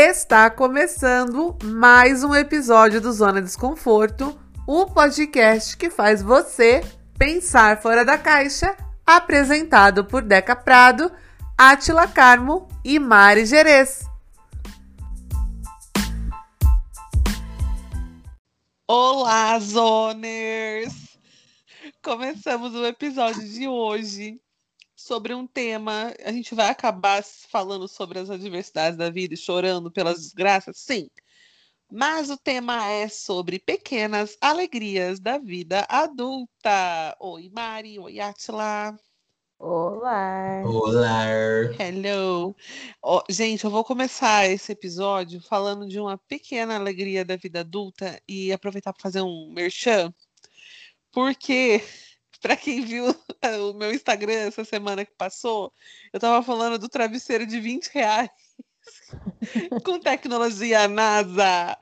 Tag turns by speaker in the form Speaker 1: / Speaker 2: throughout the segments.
Speaker 1: Está começando mais um episódio do Zona Desconforto, o podcast que faz você pensar fora da caixa, apresentado por Deca Prado, Atila Carmo e Mari Gerês.
Speaker 2: Olá, Zoners! Começamos o episódio de hoje sobre um tema. A gente vai acabar falando sobre as adversidades da vida e chorando pelas desgraças? Sim. Mas o tema é sobre pequenas alegrias da vida adulta. Oi, Mari. Oi, Atila.
Speaker 3: Olá.
Speaker 4: Olá.
Speaker 2: Hello. Oh, gente, eu vou começar esse episódio falando de uma pequena alegria da vida adulta e aproveitar para fazer um merchan, porque para quem viu o meu Instagram essa semana que passou, eu tava falando do travesseiro de 20 reais com tecnologia NASA.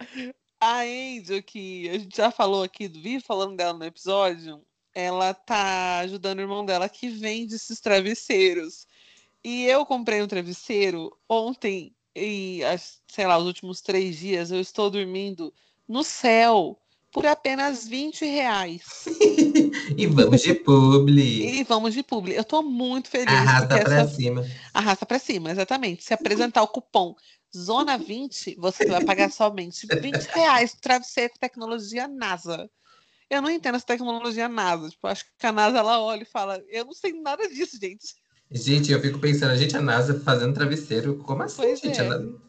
Speaker 2: A Angel, que a gente já falou aqui, vi falando dela no episódio, ela tá ajudando o irmão dela que vende esses travesseiros. E eu comprei um travesseiro ontem e, sei lá, os últimos três dias eu estou dormindo no céu por apenas 20 reais.
Speaker 4: e vamos de publi.
Speaker 2: E vamos de publi. Eu tô muito feliz.
Speaker 4: Arrasta pra essa... cima.
Speaker 2: Arrasta pra cima, exatamente. Se apresentar o cupom Zona 20, você vai pagar somente 20 reais travesseiro tecnologia NASA. Eu não entendo essa tecnologia NASA. Tipo, acho que a NASA ela olha e fala: Eu não sei nada disso, gente.
Speaker 4: Gente, eu fico pensando, gente, a NASA fazendo travesseiro, como assim, pois gente? É. Não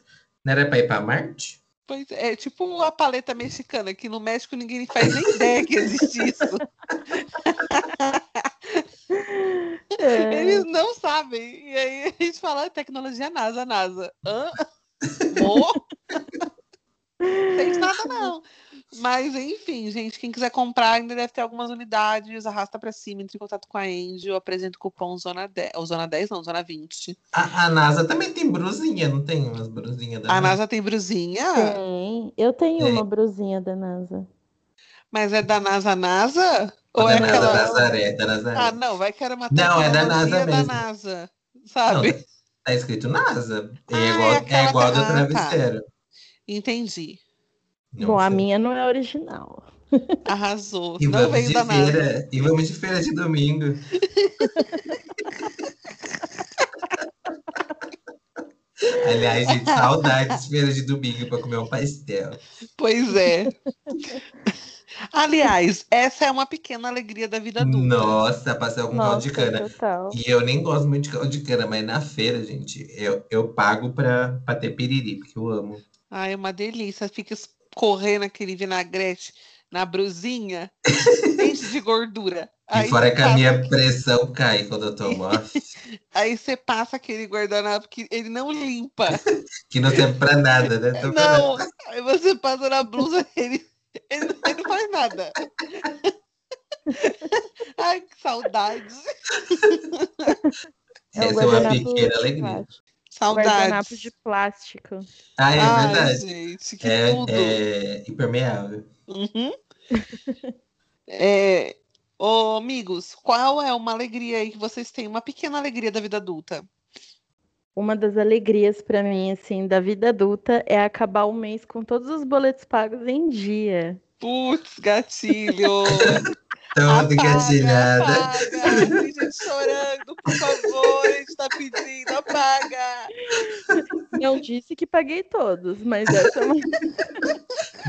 Speaker 4: era pra ir pra Marte?
Speaker 2: Pois é, tipo a paleta mexicana, que no México ninguém faz nem ideia que existe isso. É. Eles não sabem. E aí a gente fala tecnologia NASA, NASA. Hã? Oh? Tem nada, não. Mas, enfim, gente, quem quiser comprar ainda deve ter algumas unidades. Arrasta para cima, entre em contato com a Angel, apresenta o cupom Zona 10. Ou Zona 10, não, Zona 20.
Speaker 4: A, a NASA também tem brusinha, não tem umas brusinhas da
Speaker 2: A NASA, NASA tem brusinha?
Speaker 3: Tem. Eu tenho uma brusinha da NASA.
Speaker 2: Mas é da NASA NASA?
Speaker 4: Ou, Ou é da aquela... Nazaré, da Nazaré.
Speaker 2: Ah, não, vai que era uma
Speaker 4: Não, é da NASA mesmo.
Speaker 2: da NASA, sabe?
Speaker 4: Não, tá escrito NASA. É ah, igual, é, é igual do ah, tá. travesseiro. Tá.
Speaker 2: Entendi.
Speaker 3: Não Bom, sei. a minha não é original.
Speaker 2: Arrasou.
Speaker 4: E não veio da feira, E vamos de feira de domingo. Aliás, gente, saudades de feira de domingo para comer um pastel.
Speaker 2: Pois é. Aliás, essa é uma pequena alegria da vida adulta.
Speaker 4: Nossa, passei com caldo de cana. Total. E eu nem gosto muito de caldo de cana, mas na feira, gente, eu, eu pago pra, pra ter piriri, porque eu amo.
Speaker 2: Ai, é uma delícia. Fica correr naquele vinagrete na brusinha, enche de gordura.
Speaker 4: E aí fora que a minha pressão cai quando eu tomo.
Speaker 2: aí você passa aquele guardanapo que ele não limpa.
Speaker 4: que não serve pra nada, né?
Speaker 2: Tô não, aí você passa na blusa, ele, ele, ele não faz nada. Ai, que saudade.
Speaker 4: Essa é uma pequena alegria.
Speaker 2: Saudades.
Speaker 3: Guardanapo de plástico.
Speaker 4: Ah, é
Speaker 2: Ai,
Speaker 4: verdade.
Speaker 2: Gente, que
Speaker 4: é,
Speaker 2: tudo.
Speaker 4: é impermeável.
Speaker 2: Uhum. é, ô, amigos, qual é uma alegria aí que vocês têm? Uma pequena alegria da vida adulta?
Speaker 3: Uma das alegrias para mim, assim, da vida adulta é acabar o mês com todos os boletos pagos em dia.
Speaker 2: Putz, gatilho!
Speaker 4: Toda engatilhada.
Speaker 2: Tem gente chorando, por favor, a gente tá pedindo, apaga.
Speaker 3: Não disse que paguei todos, mas essa é uma.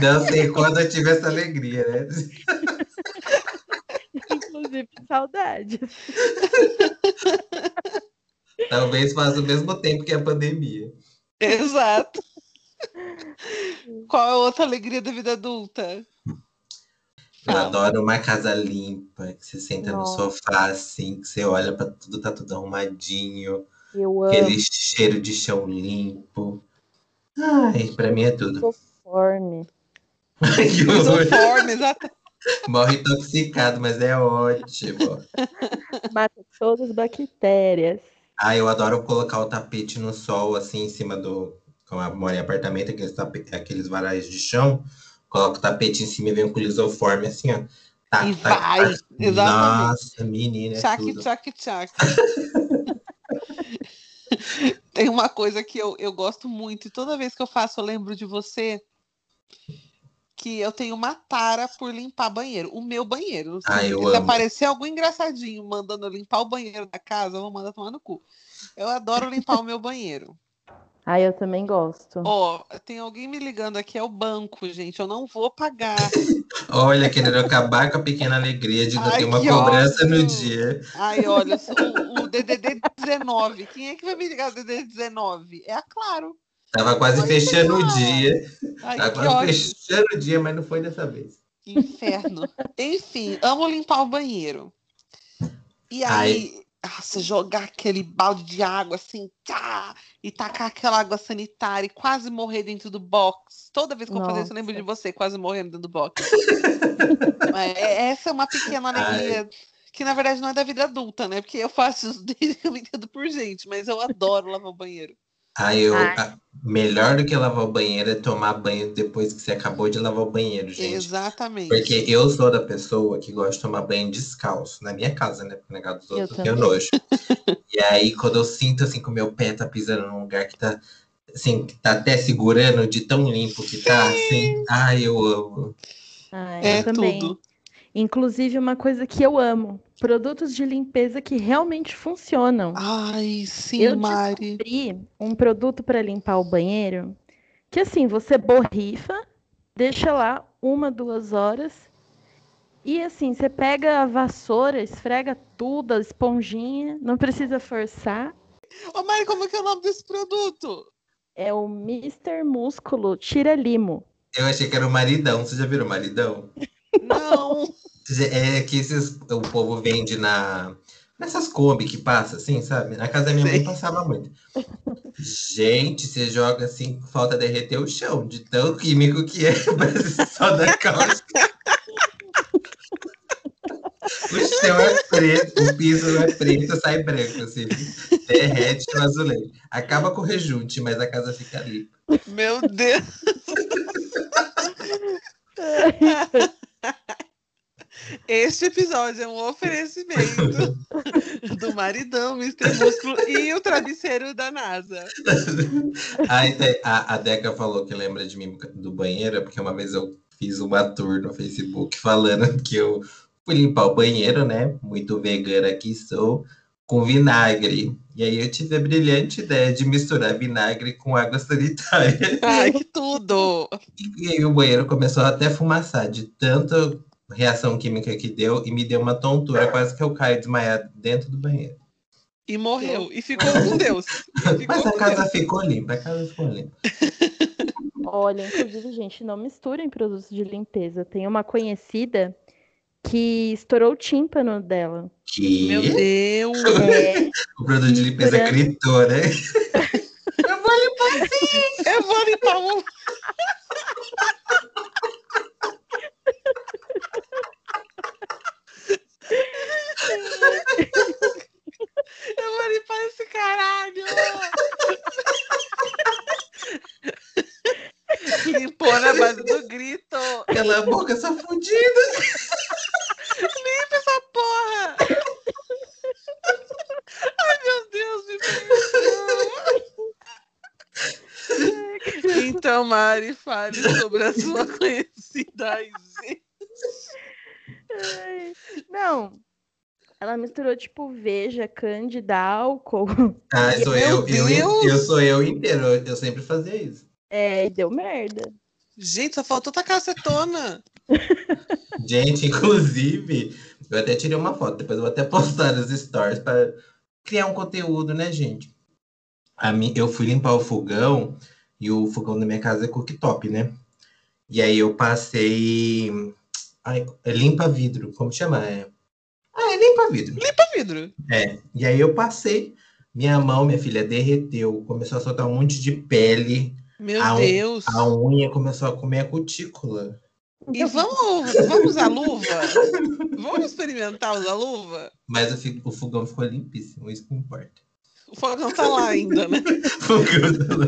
Speaker 4: Não sei quando eu tive essa alegria, né?
Speaker 3: Inclusive, saudades.
Speaker 4: Talvez faça o mesmo tempo que a pandemia.
Speaker 2: Exato. Qual é a outra alegria da vida adulta?
Speaker 4: Eu adoro uma casa limpa, que você senta Nossa. no sofá assim, que você olha para tudo, tá tudo arrumadinho.
Speaker 3: Eu
Speaker 4: aquele amo. cheiro de chão limpo. Ai, pra mim é tudo.
Speaker 3: Isoforme.
Speaker 2: Isoforme, exato.
Speaker 4: Morre intoxicado, mas é ótimo.
Speaker 3: Mata todas as bactérias.
Speaker 4: Ah, eu adoro colocar o tapete no sol, assim, em cima do. Como eu moro em apartamento, aqueles, tapete, aqueles varais de chão. Coloca o tapete em cima e vem com lisoforme, assim, ó.
Speaker 2: Tá, e tá, vai, tá. exatamente.
Speaker 4: Nossa, menina.
Speaker 2: Tchac, tchac, tchac. Tem uma coisa que eu, eu gosto muito, e toda vez que eu faço, eu lembro de você. Que eu tenho uma tara por limpar banheiro. O meu banheiro.
Speaker 4: Ah,
Speaker 2: Se, se aparecer algum engraçadinho mandando eu limpar o banheiro da casa, eu vou mandar tomar no cu. Eu adoro limpar o meu banheiro.
Speaker 3: Ah, eu também gosto.
Speaker 2: Ó, tem alguém me ligando aqui, é o banco, gente. Eu não vou pagar.
Speaker 4: Olha, querendo acabar com a pequena alegria de não
Speaker 2: Ai,
Speaker 4: ter uma cobrança no dia.
Speaker 2: Ai, olha, o, o DDD 19. Quem é que vai me ligar o DDD 19? É a Claro.
Speaker 4: Tava quase
Speaker 2: Ai,
Speaker 4: fechando o dia.
Speaker 2: Ai,
Speaker 4: Tava quase
Speaker 2: ódio.
Speaker 4: fechando o dia, mas não foi dessa vez.
Speaker 2: Inferno. Enfim, amo limpar o banheiro. E aí, nossa, jogar aquele balde de água assim, tá, e tacar aquela água sanitária e quase morrer dentro do box. Toda vez que eu fazer isso, eu lembro de você quase morrendo dentro do box. Mas é- essa é uma pequena alegria. Que na verdade não é da vida adulta, né? Porque eu faço isso desde que eu me entendo por gente, mas eu adoro lavar o banheiro.
Speaker 4: Aí eu.
Speaker 3: Ai.
Speaker 4: a- melhor do que lavar o banheiro é tomar banho depois que você acabou de lavar o banheiro, gente.
Speaker 2: Exatamente.
Speaker 4: Porque eu sou da pessoa que gosta de tomar banho descalço, na minha casa, né? Porque na casa dos
Speaker 3: Eu
Speaker 4: outros eu tenho
Speaker 3: também.
Speaker 4: nojo. e aí, quando eu sinto assim que o meu pé tá pisando num lugar que tá assim, que tá até segurando de tão limpo que tá, assim, ai, eu amo.
Speaker 3: Ah,
Speaker 2: É
Speaker 3: eu também.
Speaker 2: tudo.
Speaker 3: Inclusive, uma coisa que eu amo: produtos de limpeza que realmente funcionam.
Speaker 2: Ai, sim,
Speaker 3: Eu
Speaker 2: Mari.
Speaker 3: descobri um produto para limpar o banheiro que assim, você borrifa, deixa lá uma, duas horas e assim, você pega a vassoura, esfrega tudo, a esponjinha, não precisa forçar.
Speaker 2: Ô, Mari, como que é o nome desse produto?
Speaker 3: É o Mr. Músculo Tira Limo.
Speaker 4: Eu achei que era o maridão. Você já viram o maridão?
Speaker 2: Não.
Speaker 4: É que esses, o povo vende na, nessas Kombi que passa, assim, sabe? Na casa da minha
Speaker 2: Sei.
Speaker 4: mãe passava muito. Gente, você joga assim, falta derreter o chão, de tão químico que é, parece só da calça. O chão é preto, o piso é preto, sai branco, assim. Derrete no azulejo. Acaba com o rejunte, mas a casa fica limpa.
Speaker 2: Meu Deus. Este episódio é um oferecimento do maridão, Mr. Músculo e o travesseiro da NASA.
Speaker 4: Te- a, a Deca falou que lembra de mim do banheiro, porque uma vez eu fiz uma tour no Facebook falando que eu fui limpar o banheiro, né? Muito vegana que sou, com vinagre. E aí eu tive a brilhante ideia de misturar vinagre com água sanitária.
Speaker 2: Ai, que tudo!
Speaker 4: E aí o banheiro começou até a fumaçar de tanta reação química que deu e me deu uma tontura, quase que eu caio desmaiado dentro do banheiro.
Speaker 2: E morreu. E ficou com Deus. Ficou
Speaker 4: Mas a casa
Speaker 2: Deus.
Speaker 4: ficou limpa, a casa ficou limpa.
Speaker 3: Olha, inclusive, gente, não misturem produtos de limpeza. Tem uma conhecida que estourou o tímpano dela.
Speaker 4: Que
Speaker 2: Meu Deus!
Speaker 3: É,
Speaker 4: o produto de limpeza
Speaker 3: Misturando.
Speaker 4: gritou, né?
Speaker 2: Eu vou limpar o. Eu vou limpar esse caralho! Limpou na base do grito!
Speaker 4: Aquela boca só fudida.
Speaker 2: Limpa essa porra! Ai, meu Deus, me perdoa. Mari, fale sobre a sua conhecida
Speaker 3: Não. Ela misturou, tipo, veja, cândida, álcool.
Speaker 4: Ah, sou eu, eu,
Speaker 2: Deus!
Speaker 4: eu sou eu inteiro. Eu, eu sempre fazia isso.
Speaker 3: É, e deu merda.
Speaker 2: Gente, só faltou tacar acetona.
Speaker 4: Gente, inclusive, eu até tirei uma foto, depois eu vou até postar nos stories para criar um conteúdo, né, gente? A mim, eu fui limpar o fogão e o fogão da minha casa é cooktop, né? E aí eu passei. Ai, é limpa vidro, como chama? É... Ah, é limpa vidro.
Speaker 2: Limpa vidro.
Speaker 4: É, e aí eu passei, minha mão, minha filha, derreteu, começou a soltar um monte de pele,
Speaker 2: Meu
Speaker 4: A un-
Speaker 2: Deus.
Speaker 4: a unha começou a comer a cutícula.
Speaker 2: E vamos, vamos usar luva? Vamos experimentar usar luva?
Speaker 4: Mas o fogão ficou limpíssimo, isso que importa.
Speaker 2: O fogão tá lá ainda, né?
Speaker 4: O fogão tá lá.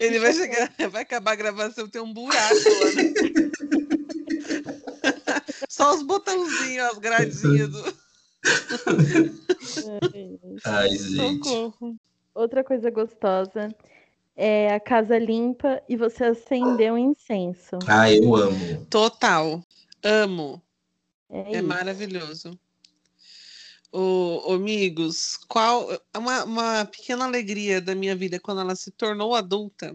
Speaker 2: Ele vai chegar, vai acabar a gravação, tem um buraco lá, né? Só os botãozinhos, as gradinhas do
Speaker 4: Ai, gente.
Speaker 2: socorro.
Speaker 3: outra coisa gostosa é a casa limpa e você acender um incenso.
Speaker 4: Ah, eu amo.
Speaker 2: Total. Amo.
Speaker 3: É,
Speaker 2: É maravilhoso. Ô, ô, amigos, qual uma, uma pequena alegria da minha vida quando ela se tornou adulta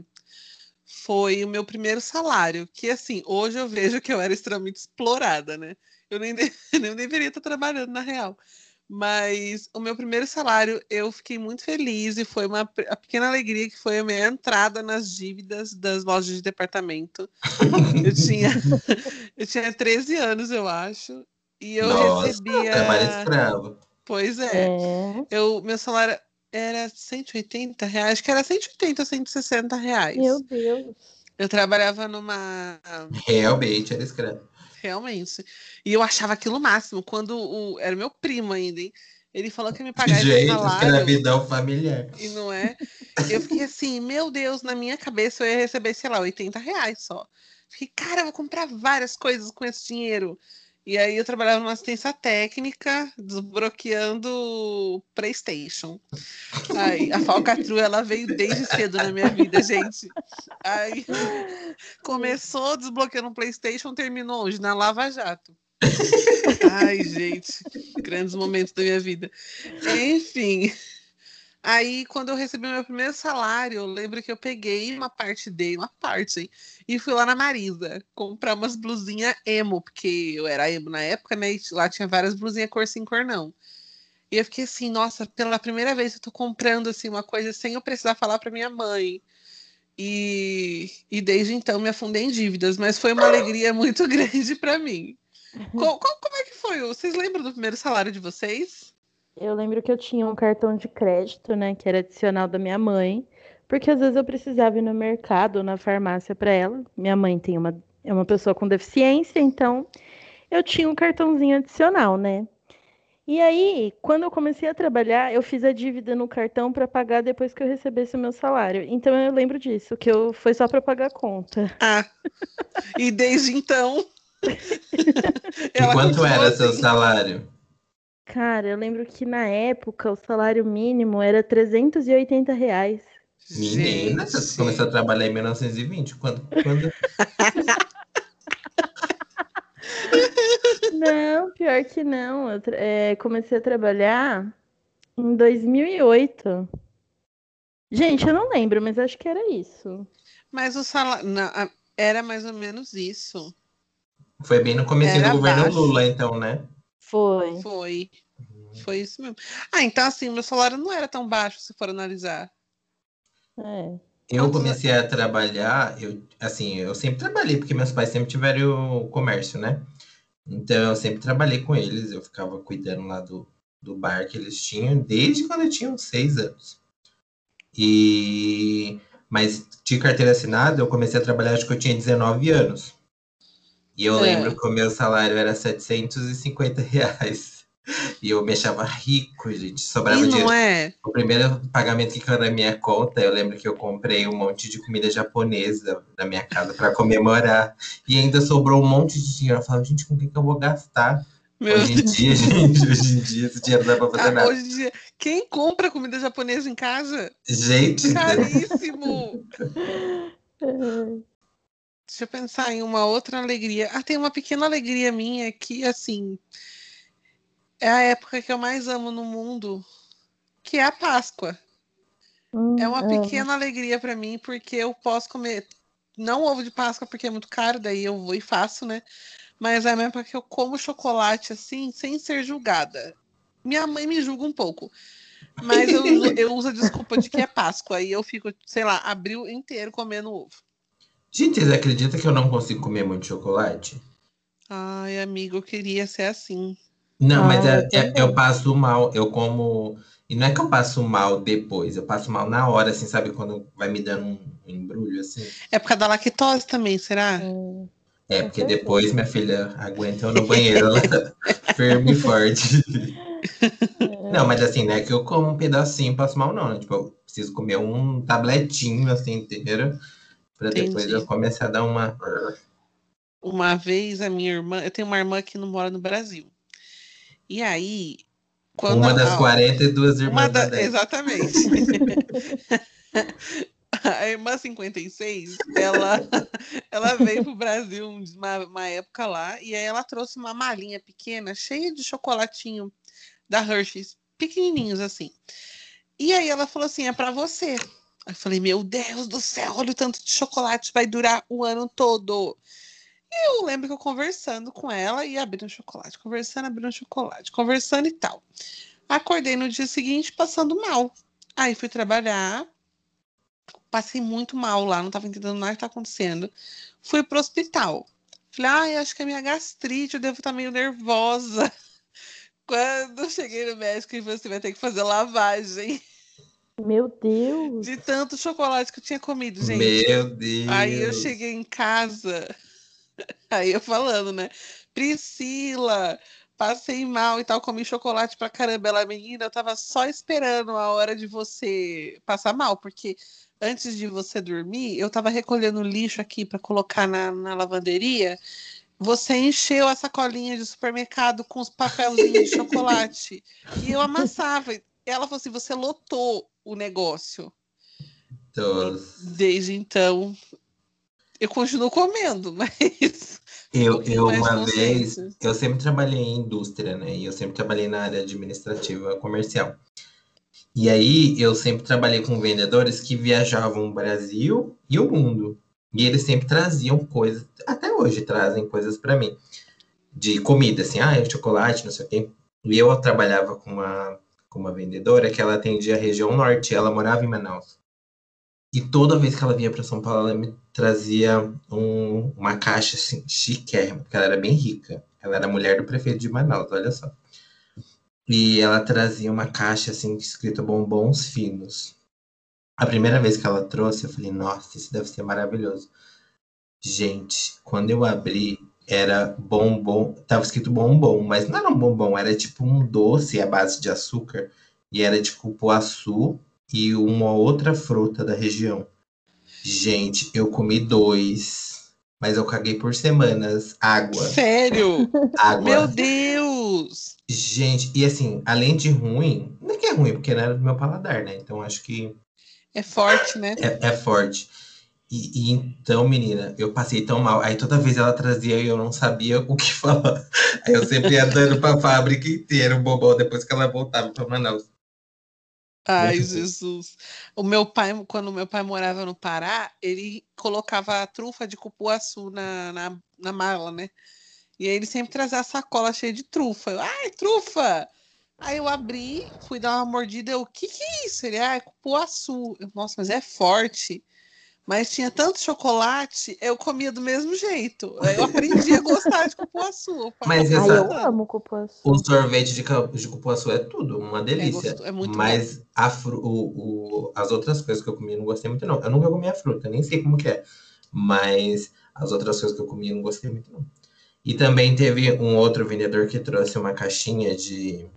Speaker 2: foi o meu primeiro salário, que assim, hoje eu vejo que eu era extremamente explorada, né? Eu nem, de- nem deveria estar trabalhando na real. Mas o meu primeiro salário, eu fiquei muito feliz e foi uma a pequena alegria que foi a minha entrada nas dívidas das lojas de departamento. Eu tinha, eu tinha 13 anos, eu acho, e eu
Speaker 4: Nossa,
Speaker 2: recebia.
Speaker 4: trabalho escravo.
Speaker 2: Pois é.
Speaker 3: É.
Speaker 2: Eu, meu salário era 180 reais, acho que era 180 ou 160 reais.
Speaker 3: Meu Deus.
Speaker 2: Eu trabalhava numa.
Speaker 4: Realmente era escravo.
Speaker 2: Realmente. E eu achava aquilo máximo. Quando o. Era meu primo ainda, hein? Ele falou que ia me pagar esse
Speaker 4: Gente,
Speaker 2: salário.
Speaker 4: escravidão familiar.
Speaker 2: E não é? Eu fiquei assim, meu Deus, na minha cabeça eu ia receber, sei lá, 80 reais só. Fiquei, cara, eu vou comprar várias coisas com esse dinheiro. E aí eu trabalhava numa assistência técnica, desbloqueando Playstation. Aí a falcatrua, ela veio desde cedo na minha vida, gente. Aí começou desbloqueando o Playstation, terminou hoje na Lava Jato. Ai, gente, grandes momentos da minha vida. Enfim, aí quando eu recebi meu primeiro salário, eu lembro que eu peguei uma parte dele, uma parte, hein, e fui lá na Marisa comprar umas blusinhas emo, porque eu era emo na época, né? E lá tinha várias blusinhas cor sim, cor não. E eu fiquei assim, nossa, pela primeira vez eu tô comprando assim uma coisa sem eu precisar falar pra minha mãe. E, e desde então me afundei em dívidas, mas foi uma alegria muito grande pra mim. Co- co- como é que foi? Vocês lembram do primeiro salário de vocês?
Speaker 3: Eu lembro que eu tinha um cartão de crédito, né, que era adicional da minha mãe, porque às vezes eu precisava ir no mercado ou na farmácia para ela. Minha mãe tem uma, é uma pessoa com deficiência, então eu tinha um cartãozinho adicional, né? E aí, quando eu comecei a trabalhar, eu fiz a dívida no cartão para pagar depois que eu recebesse o meu salário. Então eu lembro disso, que eu foi só para pagar a conta.
Speaker 2: Ah, e desde então.
Speaker 4: E quanto era seu
Speaker 2: assim.
Speaker 4: salário?
Speaker 3: Cara, eu lembro que na época o salário mínimo era 380 reais.
Speaker 4: Menina, você
Speaker 2: Gente.
Speaker 4: começou a trabalhar em 1920? Quando? quando...
Speaker 3: Não, pior que não. Eu é, comecei a trabalhar em 2008. Gente, eu não lembro, mas acho que era isso.
Speaker 2: Mas o salário. não, era mais ou menos isso.
Speaker 4: Foi bem no começo do governo
Speaker 2: baixo.
Speaker 4: Lula, então, né?
Speaker 3: Foi.
Speaker 2: Foi. Foi isso mesmo. Ah, então assim, meu salário não era tão baixo se for analisar.
Speaker 3: É.
Speaker 4: Eu comecei a trabalhar, eu, assim, eu sempre trabalhei, porque meus pais sempre tiveram o comércio, né? Então eu sempre trabalhei com eles, eu ficava cuidando lá do, do bar que eles tinham, desde quando eu tinha uns seis anos. E... Mas de carteira assinada, eu comecei a trabalhar, acho que eu tinha 19 anos. E eu
Speaker 2: É.
Speaker 4: lembro que o meu salário era 750 reais. E eu me achava rico, gente. Sobrava
Speaker 2: E
Speaker 4: dinheiro
Speaker 2: não é?
Speaker 4: o primeiro pagamento que caiu na minha conta, eu lembro que eu comprei um monte de comida japonesa na minha casa para comemorar. E ainda sobrou um monte de dinheiro. Eu falava, gente, com o que, que eu vou gastar?
Speaker 2: Meu
Speaker 4: hoje em dia, gente, hoje em dia, esse dinheiro não dá pra fazer
Speaker 2: Ah,
Speaker 4: nada.
Speaker 2: hoje em dia, quem compra comida japonesa em casa?
Speaker 4: Gente,
Speaker 2: Caríssimo!
Speaker 3: É.
Speaker 2: Deixa eu pensar em uma outra alegria. Ah, tem uma pequena alegria minha que, assim, é a época que eu mais amo no mundo, que é a Páscoa.
Speaker 3: Hum,
Speaker 2: É uma
Speaker 3: é.
Speaker 2: pequena alegria pra mim, porque eu posso comer, não ovo de Páscoa, porque é muito caro, daí eu vou e faço, né? Mas é a época que eu como chocolate, assim, sem ser julgada. Minha mãe me julga um pouco. Mas eu, uso- eu uso a desculpa de que é Páscoa. Aí eu fico, sei lá, abril inteiro comendo ovo.
Speaker 4: Gente, vocês acreditam que eu não consigo comer muito chocolate?
Speaker 2: Ai, amigo, eu queria ser assim.
Speaker 4: Não, mas
Speaker 3: Ah,
Speaker 4: é-
Speaker 3: eu
Speaker 4: é-
Speaker 3: também.
Speaker 4: eu passo mal, eu como. E não é que eu passo mal depois, eu passo mal na hora, assim, sabe? Quando vai me dando um embrulho, assim.
Speaker 2: É por causa da lactose também, será?
Speaker 3: Hum,
Speaker 4: É,
Speaker 3: Com
Speaker 4: porque
Speaker 3: certeza.
Speaker 4: depois minha filha aguenta eu no banheiro, ela firme e forte. Não, mas assim, não é que eu como um pedacinho e passo mal, não. Né? Tipo, eu preciso comer um tabletinho, assim, inteiro. Pra depois eu começar a dar uma.
Speaker 2: Uma vez a minha irmã, eu tenho uma irmã que não mora no Brasil. E aí, Quando
Speaker 4: Uma das
Speaker 2: a-
Speaker 4: 42 irmãs
Speaker 2: Uma
Speaker 4: da
Speaker 2: da... Exatamente. A irmã 56, ela, ela veio pro Brasil um- uma, uma época lá, e aí ela trouxe uma malinha pequena, cheia de chocolatinho da Hershey's, pequenininhos assim. E aí ela falou assim: é pra você. Aí falei: meu Deus do céu, olha o tanto de chocolate, vai durar o ano todo. E eu lembro que eu conversando com ela e abrindo chocolate, conversando, abrindo chocolate, conversando e tal. Acordei no dia seguinte passando mal. Aí fui trabalhar, passei muito mal lá, não estava entendendo nada que tá acontecendo. Fui pro hospital. Falei, ai, acho que é minha gastrite, eu devo estar meio nervosa. Quando cheguei no médico, você vai ter que fazer lavagem
Speaker 3: Meu Deus.
Speaker 2: de tanto chocolate que eu tinha comido, gente.
Speaker 4: Meu Deus.
Speaker 2: Aí eu cheguei em casa, aí eu falando, né? Priscila, passei mal e tal, comi chocolate pra caramba. Ela, menina, eu tava só esperando a hora de você passar mal, porque antes de você dormir, eu tava recolhendo lixo aqui pra colocar na, na lavanderia. Você encheu a sacolinha de supermercado com os papelzinhos de chocolate. E eu amassava. Ela falou assim: você lotou o negócio.
Speaker 4: Todos.
Speaker 2: Desde então, eu continuo comendo, mas.
Speaker 4: Eu, eu uma vez, eu sempre trabalhei em indústria, né? E eu sempre trabalhei na área administrativa comercial. E aí eu sempre trabalhei com vendedores que viajavam o Brasil e o mundo. E eles sempre traziam coisas, até hoje trazem coisas para mim, de comida, assim, ah, chocolate, não sei o quê. E eu trabalhava com uma, com uma vendedora que ela atendia a região norte, ela morava em Manaus. E toda vez que ela vinha para São Paulo, ela me trazia um- uma caixa assim, chiquérrima, porque ela era bem rica. Ela era mulher do prefeito de Manaus, olha só. E ela trazia uma caixa assim, escrita bombons finos. A primeira vez que ela trouxe, eu falei, nossa, isso deve ser maravilhoso. Gente, quando eu abri, era bombom, tava escrito bombom, mas não era um bombom, era tipo um doce à base de açúcar. E era de cupuaçu e uma outra fruta da região. Gente, eu comi dois, mas eu caguei por semanas. Água,
Speaker 2: Sério?
Speaker 4: água.
Speaker 2: Meu Deus!
Speaker 4: Gente, e assim, além de ruim, não é que é ruim, porque não era do meu paladar, né? Então acho que
Speaker 2: É forte, né?
Speaker 4: é, é forte. E, e então, menina, eu passei tão mal. Aí toda vez ela trazia e eu não sabia o que falar. Aí eu sempre ia dando pra fábrica inteira o bombom depois que ela voltava pra Manaus.
Speaker 2: Ai. Jesus. O meu pai, quando meu pai morava no Pará, ele colocava a trufa de cupuaçu na, na, na mala, né? E aí ele sempre trazia a sacola cheia de trufa. Eu, ai, trufa! Aí eu abri, fui dar uma mordida, eu, o que que é isso? Ele, ah, é cupuaçu. Eu, Nossa, mas é forte. Mas tinha tanto chocolate, eu comia do mesmo jeito. Aí eu aprendi a gostar de cupuaçu.
Speaker 4: Mas
Speaker 2: falava,
Speaker 3: Ai, eu
Speaker 4: essa-
Speaker 3: amo cupuaçu.
Speaker 4: O sorvete de, de cupuaçu é tudo, uma delícia.
Speaker 2: gosto- é muito
Speaker 4: Mas a fru- o, o- as outras coisas que eu comi eu não gostei muito, não. Eu nunca comi a fruta, nem sei como que é. Mas as outras coisas que eu comi eu não gostei muito, não. E também teve um outro vendedor que trouxe uma caixinha de,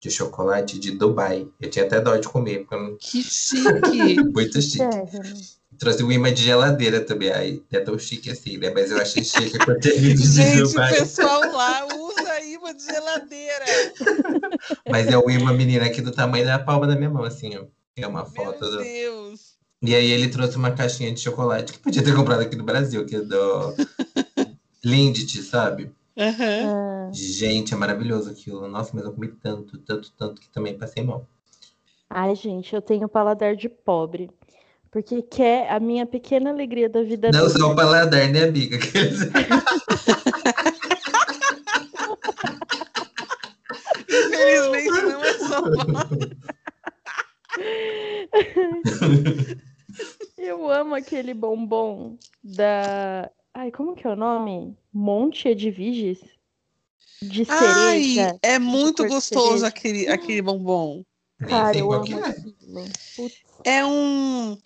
Speaker 4: de chocolate de Dubai. Eu tinha até dó de comer, porque eu não...
Speaker 2: Que chique!
Speaker 4: muito chique.
Speaker 3: Sério.
Speaker 4: Trouxe um imã de geladeira também. Aí é tão chique assim, né? Mas eu achei chique por ter vindo de
Speaker 2: Gente, o pessoal lá usa imã de geladeira.
Speaker 4: Mas é o imã, menina, aqui do tamanho da palma da minha mão, assim, ó. É uma
Speaker 2: Meu
Speaker 4: foto do...
Speaker 2: Deus.
Speaker 4: E aí ele trouxe uma caixinha de chocolate que podia ter comprado aqui no Brasil, que é do Lindt, sabe?
Speaker 3: Ah,
Speaker 4: Gente, é maravilhoso aquilo. Nossa, mas eu comi tanto, tanto, tanto que também passei mal.
Speaker 3: Ai, gente, eu tenho paladar de pobre. Porque quer a minha pequena alegria da vida
Speaker 4: Não só o paladar, né, amiga?
Speaker 2: Infelizmente não é só.
Speaker 3: Eu amo aquele bombom da. Ai, como que é o nome? Monte Edviges? De
Speaker 2: Ai,
Speaker 3: cereja.
Speaker 2: é muito gostoso aquele, aquele bombom.
Speaker 3: Cara, eu amo
Speaker 4: que é.
Speaker 3: aquilo. Putz.
Speaker 2: É um.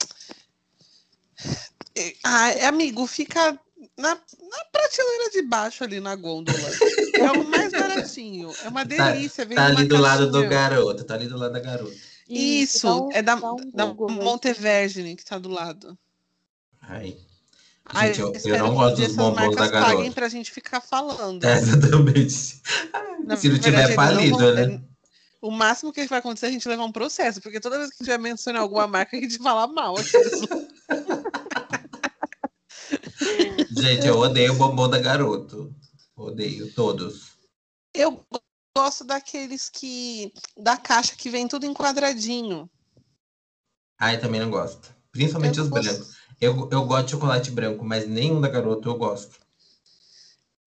Speaker 2: É- Ah, amigo, fica na, na prateleira de baixo ali na gôndola. É o mais baratinho. É uma delícia. vem
Speaker 4: Tá
Speaker 2: numa
Speaker 4: ali do lado do garoto, tá ali do lado da garota.
Speaker 2: Isso,
Speaker 3: dá um-
Speaker 2: é da,
Speaker 3: um
Speaker 2: da Montevergine que tá do lado.
Speaker 4: Ai.
Speaker 2: Ai,
Speaker 4: Gente, eu, eu
Speaker 2: espero
Speaker 4: não
Speaker 2: que
Speaker 4: gosto dos
Speaker 2: essas
Speaker 4: bombons da
Speaker 2: marcas paguem
Speaker 4: garota.
Speaker 2: pra gente ficar falando.
Speaker 4: É, exatamente.
Speaker 2: Na
Speaker 4: Se não
Speaker 2: verdade,
Speaker 4: tiver
Speaker 2: eles
Speaker 4: falido,
Speaker 2: vão-
Speaker 4: né?
Speaker 2: O máximo que vai acontecer é a gente levar um processo, porque toda vez que a gente vai mencionar alguma marca, a gente fala mal.
Speaker 4: Gente, eu odeio o bombom da garoto. Odeio todos.
Speaker 2: Eu gosto daqueles que. da caixa que vem tudo em quadradinho.
Speaker 4: Ai, também não gosto. Principalmente
Speaker 2: Eu
Speaker 4: os
Speaker 2: gosto.
Speaker 4: brancos. Eu, eu gosto de chocolate branco, mas nenhum da garoto eu gosto.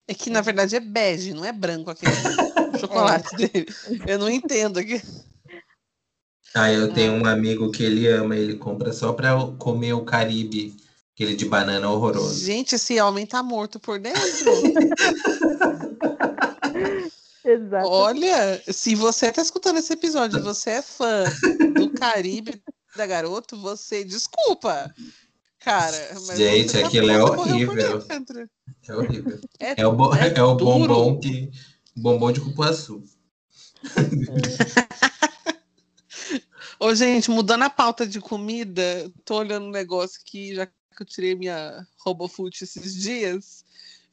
Speaker 2: É que na verdade é bege, não é branco aquele chocolate dele. Eu não entendo. aqui.
Speaker 4: Ah, eu tenho um amigo que ele ama, ele compra só pra eu comer o Caribe, aquele de banana horroroso.
Speaker 2: Gente, esse homem tá morto por dentro.
Speaker 3: Exato.
Speaker 2: Olha, se você tá escutando esse episódio e você é fã do Caribe da Garoto, você desculpa. Cara, mas
Speaker 4: Gente,
Speaker 2: tá
Speaker 4: aquilo é horrível. É horrível.
Speaker 2: É,
Speaker 4: É o, bo-
Speaker 2: é
Speaker 4: é o bombom que. Bombom de cupuaçu.
Speaker 2: Ô, gente, mudando a pauta de comida, tô olhando um negócio que já que eu tirei minha RoboFoot esses dias,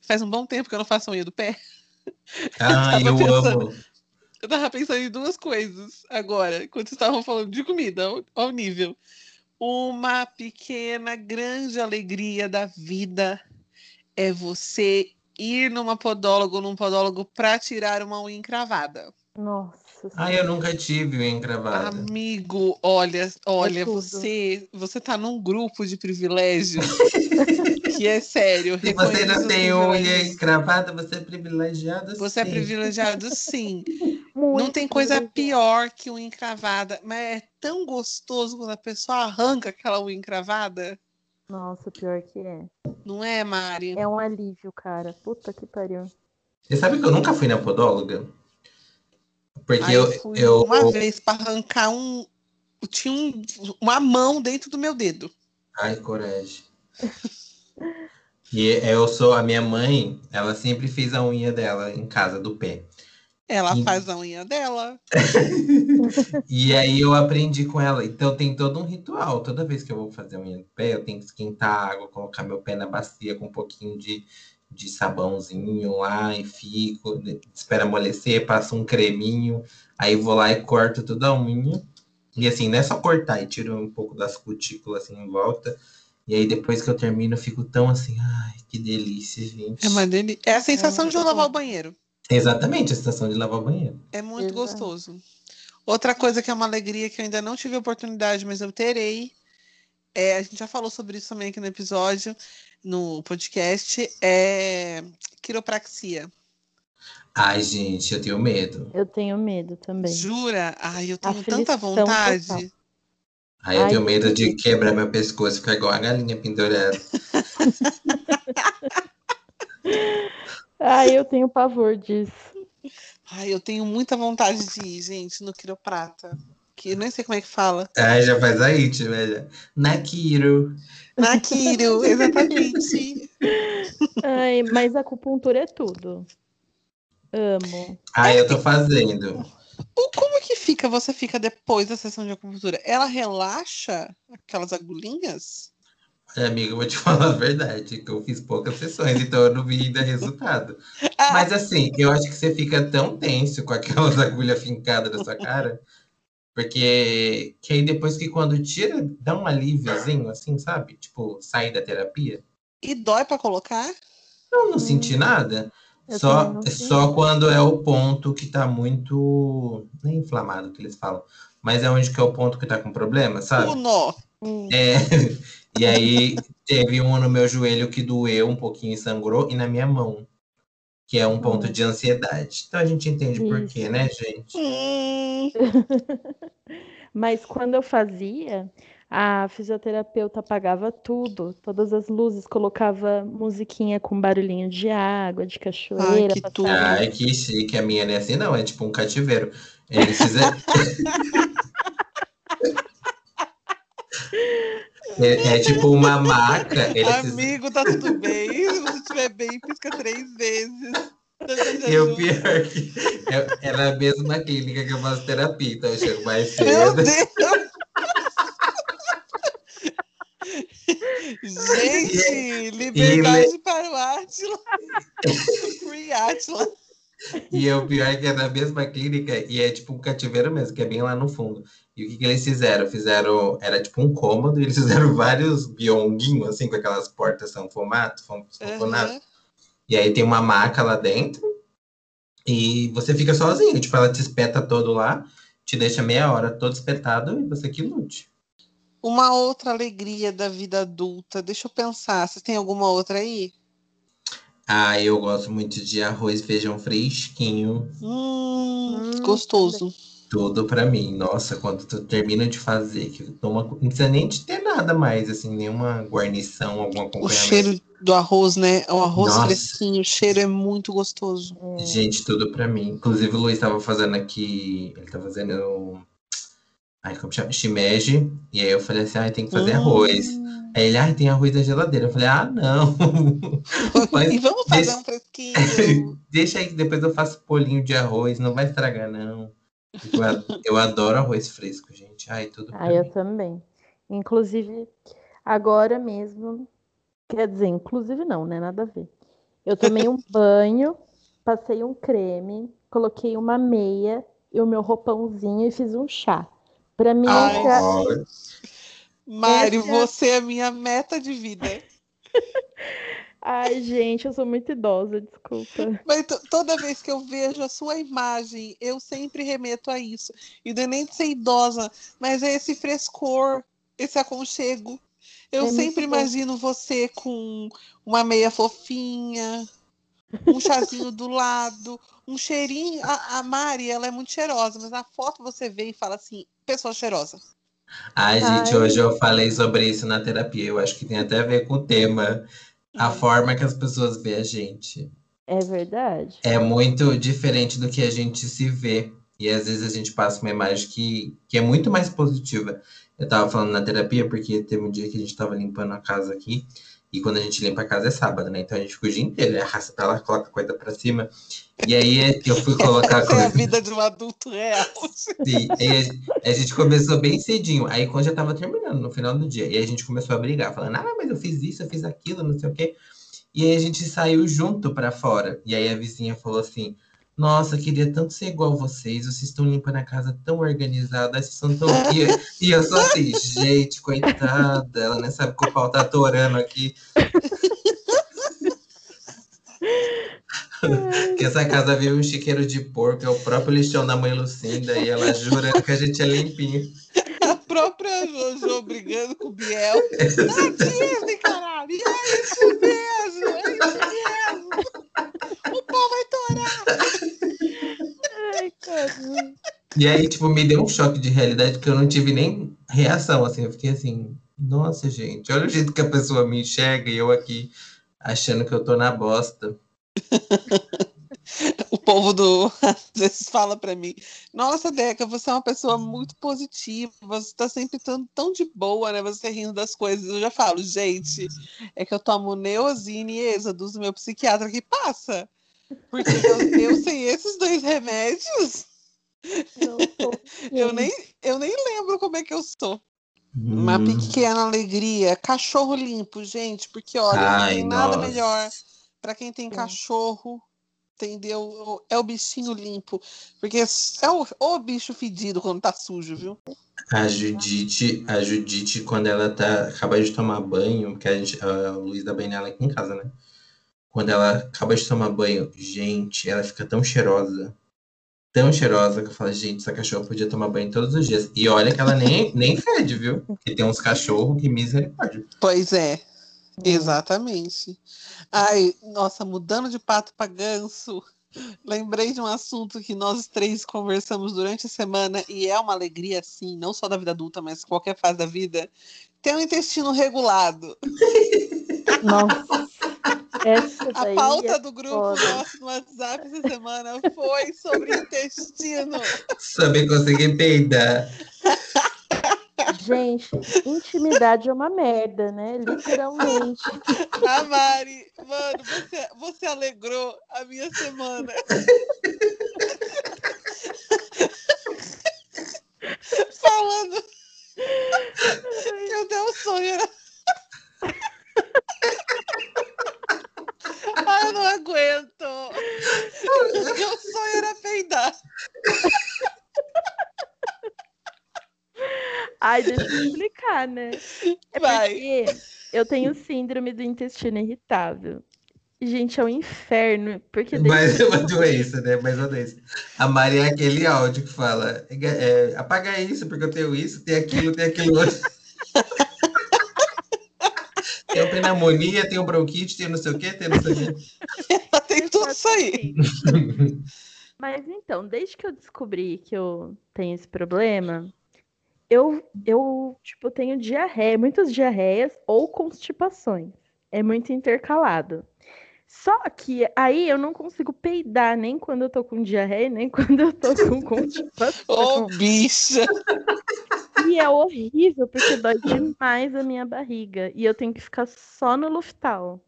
Speaker 2: faz um bom tempo que eu não faço unha do pé.
Speaker 4: Ai,
Speaker 2: tava
Speaker 4: eu
Speaker 2: pensando.
Speaker 4: amo.
Speaker 2: Eu tava pensando em duas coisas agora, quando vocês estavam falando de comida, ao, ao nível. Uma pequena, grande alegria da vida é você ir numa podóloga ou num podólogo pra tirar uma unha encravada.
Speaker 3: Nossa.
Speaker 4: Ai, eu nunca tive unha encravada.
Speaker 2: Amigo, olha, olha,
Speaker 3: tudo.
Speaker 2: você, você tá num grupo de privilégios que é sério.
Speaker 4: Se você não tem unha encravada, você é privilegiado.
Speaker 2: Você é
Speaker 4: sim.
Speaker 2: privilegiado, sim.
Speaker 3: Muito
Speaker 2: Não tem coisa pior que unha encravada, mas é tão gostoso quando a pessoa arranca aquela unha encravada.
Speaker 3: Nossa, pior que é.
Speaker 2: Não é, Mari?
Speaker 3: É um alívio, cara. Puta que pariu.
Speaker 4: Você sabe que eu nunca fui na podóloga? Porque
Speaker 2: Aí
Speaker 4: eu,
Speaker 2: eu fui
Speaker 4: eu,
Speaker 2: uma vez para arrancar um. Tinha um- uma mão dentro do meu dedo.
Speaker 4: Ai, coragem. E eu sou a minha mãe, ela sempre fez a unha dela em casa do pé.
Speaker 2: Ela
Speaker 4: Sim.
Speaker 2: faz a unha dela.
Speaker 4: E aí eu aprendi com ela. Então tem todo um ritual. Toda vez que eu vou fazer unha do pé, eu tenho que esquentar a água, colocar meu pé na bacia com um pouquinho de, de sabãozinho lá e fico, espera amolecer, passo um creminho, aí vou lá e corto toda a unha. E assim, não é só cortar e tiro um pouco das cutículas assim em volta. E aí depois que eu termino, eu fico tão assim, ai, que delícia, gente.
Speaker 2: É, uma deli... é a sensação
Speaker 3: É
Speaker 2: de eu lavar
Speaker 3: bom.
Speaker 2: o banheiro.
Speaker 4: Exatamente, a sensação de lavar o banheiro.
Speaker 2: É muito
Speaker 3: Exato.
Speaker 2: gostoso. Outra coisa que é uma alegria que eu ainda não tive a oportunidade, mas eu terei. É, a gente já falou sobre isso também aqui no episódio, no podcast, é quiropraxia.
Speaker 4: Ai, gente, eu tenho medo.
Speaker 3: Eu tenho medo também.
Speaker 2: Jura? Ai, eu tenho tanta vontade.
Speaker 3: total.
Speaker 4: Aí eu
Speaker 3: Ai,
Speaker 4: tenho
Speaker 3: que
Speaker 4: medo de
Speaker 3: delícia.
Speaker 4: quebrar meu pescoço e ficar igual a galinha pendurada.
Speaker 3: Ai, eu tenho pavor disso.
Speaker 2: Ai, eu tenho muita vontade de ir, gente, no quiroprata. Que eu nem sei como é que fala.
Speaker 4: Ai, já faz a íntima, já. Nakiro.
Speaker 2: Na Quiro, exatamente.
Speaker 3: Ai, mas acupuntura é tudo. Amo.
Speaker 4: Ai, eu tô fazendo.
Speaker 2: O- Como que fica? Você fica depois da sessão de acupuntura? Ela relaxa aquelas agulhinhas?
Speaker 4: Olha, amiga, eu vou te falar a verdade, que eu fiz poucas sessões, então eu não vi ainda resultado. Mas assim, eu acho que você fica tão tenso com aquelas agulhas fincadas na sua cara, porque que aí depois que quando tira, dá um alíviozinho, assim, sabe? Tipo, sair da terapia.
Speaker 2: e dói pra colocar?
Speaker 4: Eu não senti nada.
Speaker 3: Eu
Speaker 4: Só,
Speaker 3: não
Speaker 4: só quando é o ponto que tá muito. Nem inflamado que eles falam. Mas é onde que é o ponto que tá com problema, sabe?
Speaker 2: O nó.
Speaker 3: Hum,
Speaker 4: É. E aí teve um no meu joelho que doeu um pouquinho e sangrou, e na minha mão, que é um ponto de ansiedade. Então a gente entende por quê,
Speaker 3: Isso.
Speaker 4: né, gente?
Speaker 3: Mas quando eu fazia, a fisioterapeuta apagava tudo, todas as luzes, colocava musiquinha com barulhinho de água, de cachoeira,
Speaker 2: que tudo.
Speaker 4: Ai, que chique. A minha não é assim, não. É tipo um cativeiro. Eles fizeram. É, é tipo uma maca.
Speaker 2: Amigo, tá tudo bem? Se você estiver bem, pisca três vezes.
Speaker 4: E o pior que é, é na mesma clínica que eu faço terapia, então eu chego mais
Speaker 2: Meu
Speaker 4: cedo.
Speaker 2: Deus! Gente, liberdade para o Atila. Free Atila.
Speaker 4: E o pior é que é da mesma clínica e é tipo um cativeiro mesmo, que é bem lá no fundo. E o que, que eles fizeram? Fizeram. Era tipo um cômodo e eles fizeram vários bionguinhos, assim, com aquelas portas sanfonadas. sanfonadas.
Speaker 2: Aham.
Speaker 4: E aí tem uma maca lá dentro. E você fica sozinho. Tipo, ela te espeta todo lá, te deixa meia hora todo espetado e você que lute.
Speaker 2: Uma outra alegria da vida adulta. Deixa eu pensar. Você tem alguma outra aí?
Speaker 4: Ah, eu gosto muito de arroz, feijão fresquinho.
Speaker 2: Hum,
Speaker 3: Hum,
Speaker 2: gostoso.
Speaker 4: Tudo pra mim. Nossa, quando tu termina de fazer, que toma, não precisa nem de ter nada mais, assim, nenhuma guarnição, algum
Speaker 2: O
Speaker 4: acompanhamento.
Speaker 2: cheiro do arroz, né? O arroz
Speaker 4: Nossa.
Speaker 2: fresquinho, o cheiro é muito gostoso.
Speaker 3: É,
Speaker 4: Gente, tudo pra mim. Inclusive, o Luiz tava fazendo aqui. Ele tá fazendo. Ai, como chama? Shimeji. E aí eu falei assim: ai, tem que fazer
Speaker 2: Hum.
Speaker 4: arroz. Aí ele, ai, tem arroz na geladeira. Eu falei: ah, não. Mas
Speaker 2: e vamos fazer
Speaker 4: deixa-
Speaker 2: um fresquinho.
Speaker 4: Deixa aí que depois eu faço polinho de arroz. Não vai estragar, não. Eu, ad- eu adoro arroz fresco, gente. Ai, tudo
Speaker 3: Ah, eu
Speaker 4: mim.
Speaker 3: também. Inclusive, agora mesmo, quer dizer, inclusive não, né? Nada a ver. Eu tomei um banho, passei um creme, coloquei uma meia e o meu roupãozinho e fiz um chá. Pra mim,
Speaker 2: Ai.
Speaker 3: já-
Speaker 4: Ó,
Speaker 2: Mário,
Speaker 3: Esse é-
Speaker 2: você é a minha meta de vida.
Speaker 3: Ai, gente, eu sou muito idosa, desculpa.
Speaker 2: Mas to- toda vez que eu vejo a sua imagem, eu sempre remeto a isso. E não é nem de ser idosa, mas é esse frescor, esse aconchego. Eu
Speaker 3: É
Speaker 2: sempre imagino você com uma meia fofinha, um chazinho do lado, um cheirinho. A, a Mari, ela é muito cheirosa, mas na foto você vê e fala assim, pessoa cheirosa.
Speaker 4: Ai, gente,
Speaker 3: Ai.
Speaker 4: hoje eu falei sobre isso na terapia. Eu acho que tem até a ver com o tema. A forma que as pessoas veem a gente.
Speaker 3: É verdade.
Speaker 4: É muito diferente do que a gente se vê. E às vezes a gente passa uma imagem que, que é muito mais positiva. Eu tava falando na terapia, porque teve um dia que a gente tava limpando a casa aqui. E quando a gente limpa a casa é sábado, né? Então a gente fica o dia inteiro, arrasta pra lá, coloca coisa pra cima. E aí eu fui colocar
Speaker 2: Essa é a
Speaker 4: coisa.
Speaker 2: vida de um adulto real.
Speaker 4: Sim, a, a gente começou bem cedinho. Aí quando já tava terminando, no final do dia, e a gente começou a brigar, falando, ah, mas eu fiz isso, eu fiz aquilo, não sei o quê. E aí a gente saiu junto pra fora. E aí a vizinha falou assim: Nossa, queria tanto ser igual vocês, vocês estão limpando a casa tão organizada, vocês são tão. E, eu- e eu só assim, gente, coitada, ela nem sabe que o pau tá atorando aqui. que essa casa veio um chiqueiro de porco, é o próprio lixão da mãe Lucinda, e ela jurando que a gente é limpinho.
Speaker 2: A própria Jojo brigando com o Biel. É Disney, caralho! E é isso mesmo! É isso mesmo! O pau vai torar!
Speaker 3: Ai, caramba.
Speaker 4: E aí, tipo, me deu um choque de realidade que eu não tive nem reação, assim. Eu fiquei assim, nossa, gente, olha o jeito que a pessoa me enxerga e eu aqui achando que eu tô na bosta.
Speaker 2: O povo do. Às vezes fala pra mim: Nossa, Deca, você é uma pessoa muito positiva, você tá sempre tão, tão de boa, né? Você rindo das coisas. Eu já falo, gente, é que eu tomo Neosine e Êxodos do meu psiquiatra que passa. Porque eu, eu sem esses dois remédios,
Speaker 3: Não tô
Speaker 2: eu nem, eu nem lembro como é que eu sou. Uma
Speaker 4: Hum,
Speaker 2: pequena alegria. Cachorro limpo, gente, porque olha, não
Speaker 4: ai,
Speaker 2: tem nada
Speaker 4: nossa.
Speaker 2: melhor para quem tem
Speaker 3: Sim.
Speaker 2: cachorro, entendeu? É o bichinho limpo, porque é o, o bicho fedido quando tá sujo, viu?
Speaker 4: A Judite, a Judite, quando ela tá, acaba de tomar banho, porque a gente, a Luiz dá banho nela aqui em casa, né? Quando ela acaba de tomar banho, gente, ela fica tão cheirosa. Tão cheirosa que eu falo, gente, essa cachorra podia tomar banho todos os dias. E olha que ela nem, nem fede, viu? Porque tem uns cachorros que misericórdia.
Speaker 2: Pois é, exatamente. Ai, nossa, mudando de pato para ganso, lembrei de um assunto que nós três conversamos durante a semana e é uma alegria, sim, não só da vida adulta, mas qualquer fase da vida. Ter um intestino regulado.
Speaker 3: Nossa. Essa
Speaker 2: A pauta
Speaker 3: é
Speaker 2: do grupo
Speaker 3: foda.
Speaker 2: nosso no WhatsApp essa semana foi sobre intestino.
Speaker 4: Saber conseguir peidar.
Speaker 3: Gente, intimidade é uma merda, né? Literalmente.
Speaker 2: A Mari, mano, você, você alegrou a minha semana. Falando que o teu sonho Eu não aguento. Meu sonho era peidar.
Speaker 3: Ai, deixa eu explicar, né? É
Speaker 2: Vai.
Speaker 3: porque eu tenho síndrome do intestino irritável. Gente, é um inferno. Porque
Speaker 4: Mas é uma doença, né? Mas é uma doença. A Maria é aquele áudio que fala: é, é apaga isso, porque eu tenho isso, tem aquilo, tem aquilo outro. Tem pneumonia, tem bronquite, tem não sei o quê, tem não sei o quê.
Speaker 2: Ela tem tudo isso aí.
Speaker 3: Mas então, desde que eu descobri que eu tenho esse problema, eu, eu tipo, tenho diarreia, muitas diarreias ou constipações. É muito intercalado. Só que aí eu não consigo peidar nem quando eu tô com diarreia, nem quando eu tô com constipação.
Speaker 2: Ô, bicha!
Speaker 3: E é horrível, porque dói demais a minha barriga. E eu tenho que ficar só no Luftal.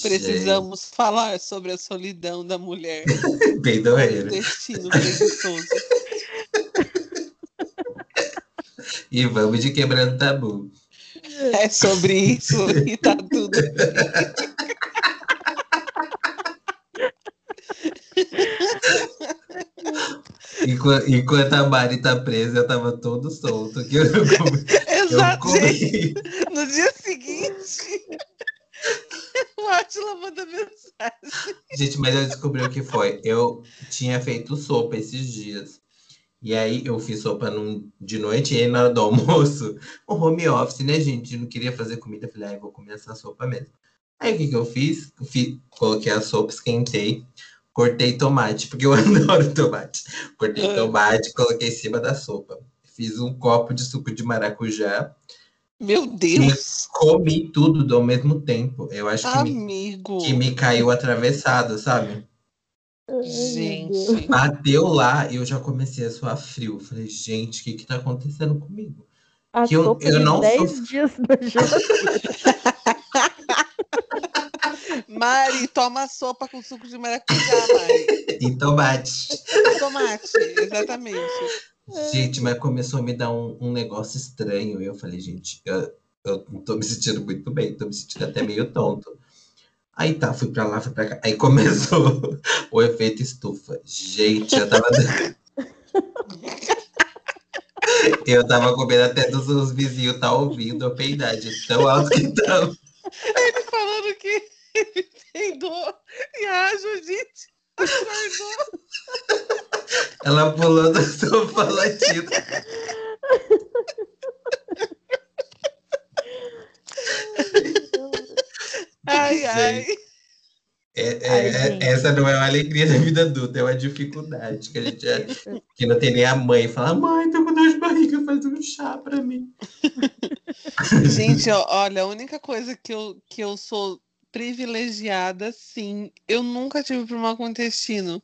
Speaker 2: Precisamos falar sobre a solidão da mulher.
Speaker 4: Gente, Peidoeira.
Speaker 2: Destino preguiçoso.
Speaker 4: E vamos de quebrando tabu.
Speaker 2: É sobre isso e tá tudo bem.
Speaker 4: Enqu- Enquanto a Mari tá presa, eu tava todo solto. Que eu, comi- eu
Speaker 2: Exato,
Speaker 4: comi.
Speaker 2: No dia seguinte, o Atila manda mensagem.
Speaker 4: Gente, mas eu descobri o que foi. Eu tinha feito sopa esses dias. E aí eu fiz sopa num- de noite e aí na hora do almoço, o home office, né, gente? Eu não queria fazer comida. Eu falei, ah, eu vou comer essa sopa mesmo. Aí o que que eu fiz? Eu fi- coloquei a sopa, esquentei, cortei tomate, porque eu adoro tomate. Cortei
Speaker 2: Ah.
Speaker 4: tomate, coloquei em cima da sopa. Fiz um copo de suco de maracujá,
Speaker 2: Meu Deus,
Speaker 4: comi tudo ao mesmo tempo. Eu acho que me,
Speaker 2: amigo.
Speaker 4: que me caiu atravessado, sabe?
Speaker 2: Gente,
Speaker 4: Bateu lá e eu já comecei a suar frio. Falei, gente, o que que tá acontecendo comigo?
Speaker 3: A
Speaker 4: Que eu-
Speaker 3: sopa
Speaker 4: eu não
Speaker 3: 10
Speaker 4: sou-
Speaker 3: dias na.
Speaker 2: Mari, toma sopa com suco de maracujá, Mari.
Speaker 4: E tomate.
Speaker 2: Tomate, exatamente.
Speaker 4: Gente, mas começou a me dar um, um negócio estranho. E eu falei, gente, eu, eu não tô me sentindo muito bem, tô me sentindo até meio tonto. Aí tá, fui pra lá, fui pra cá. Aí começou o efeito estufa. Gente, eu tava. Eu tava com medo até dos os vizinhos tá ouvindo eu peidar de tão alto que tava.
Speaker 2: Ele falando que ele peidou e a Judite acordou.
Speaker 4: Ela pulou do sofá latindo.
Speaker 2: Ai, ai.
Speaker 4: É, é-
Speaker 3: Ai,
Speaker 4: é- essa não é uma alegria da vida adulta, é uma dificuldade. Que a gente é, que não tem nem a mãe fala, mãe, tô com dor de barriga, faz um chá pra mim.
Speaker 2: Gente, ó, olha, a única coisa que eu, que eu sou privilegiada, sim, eu nunca tive problema com o intestino.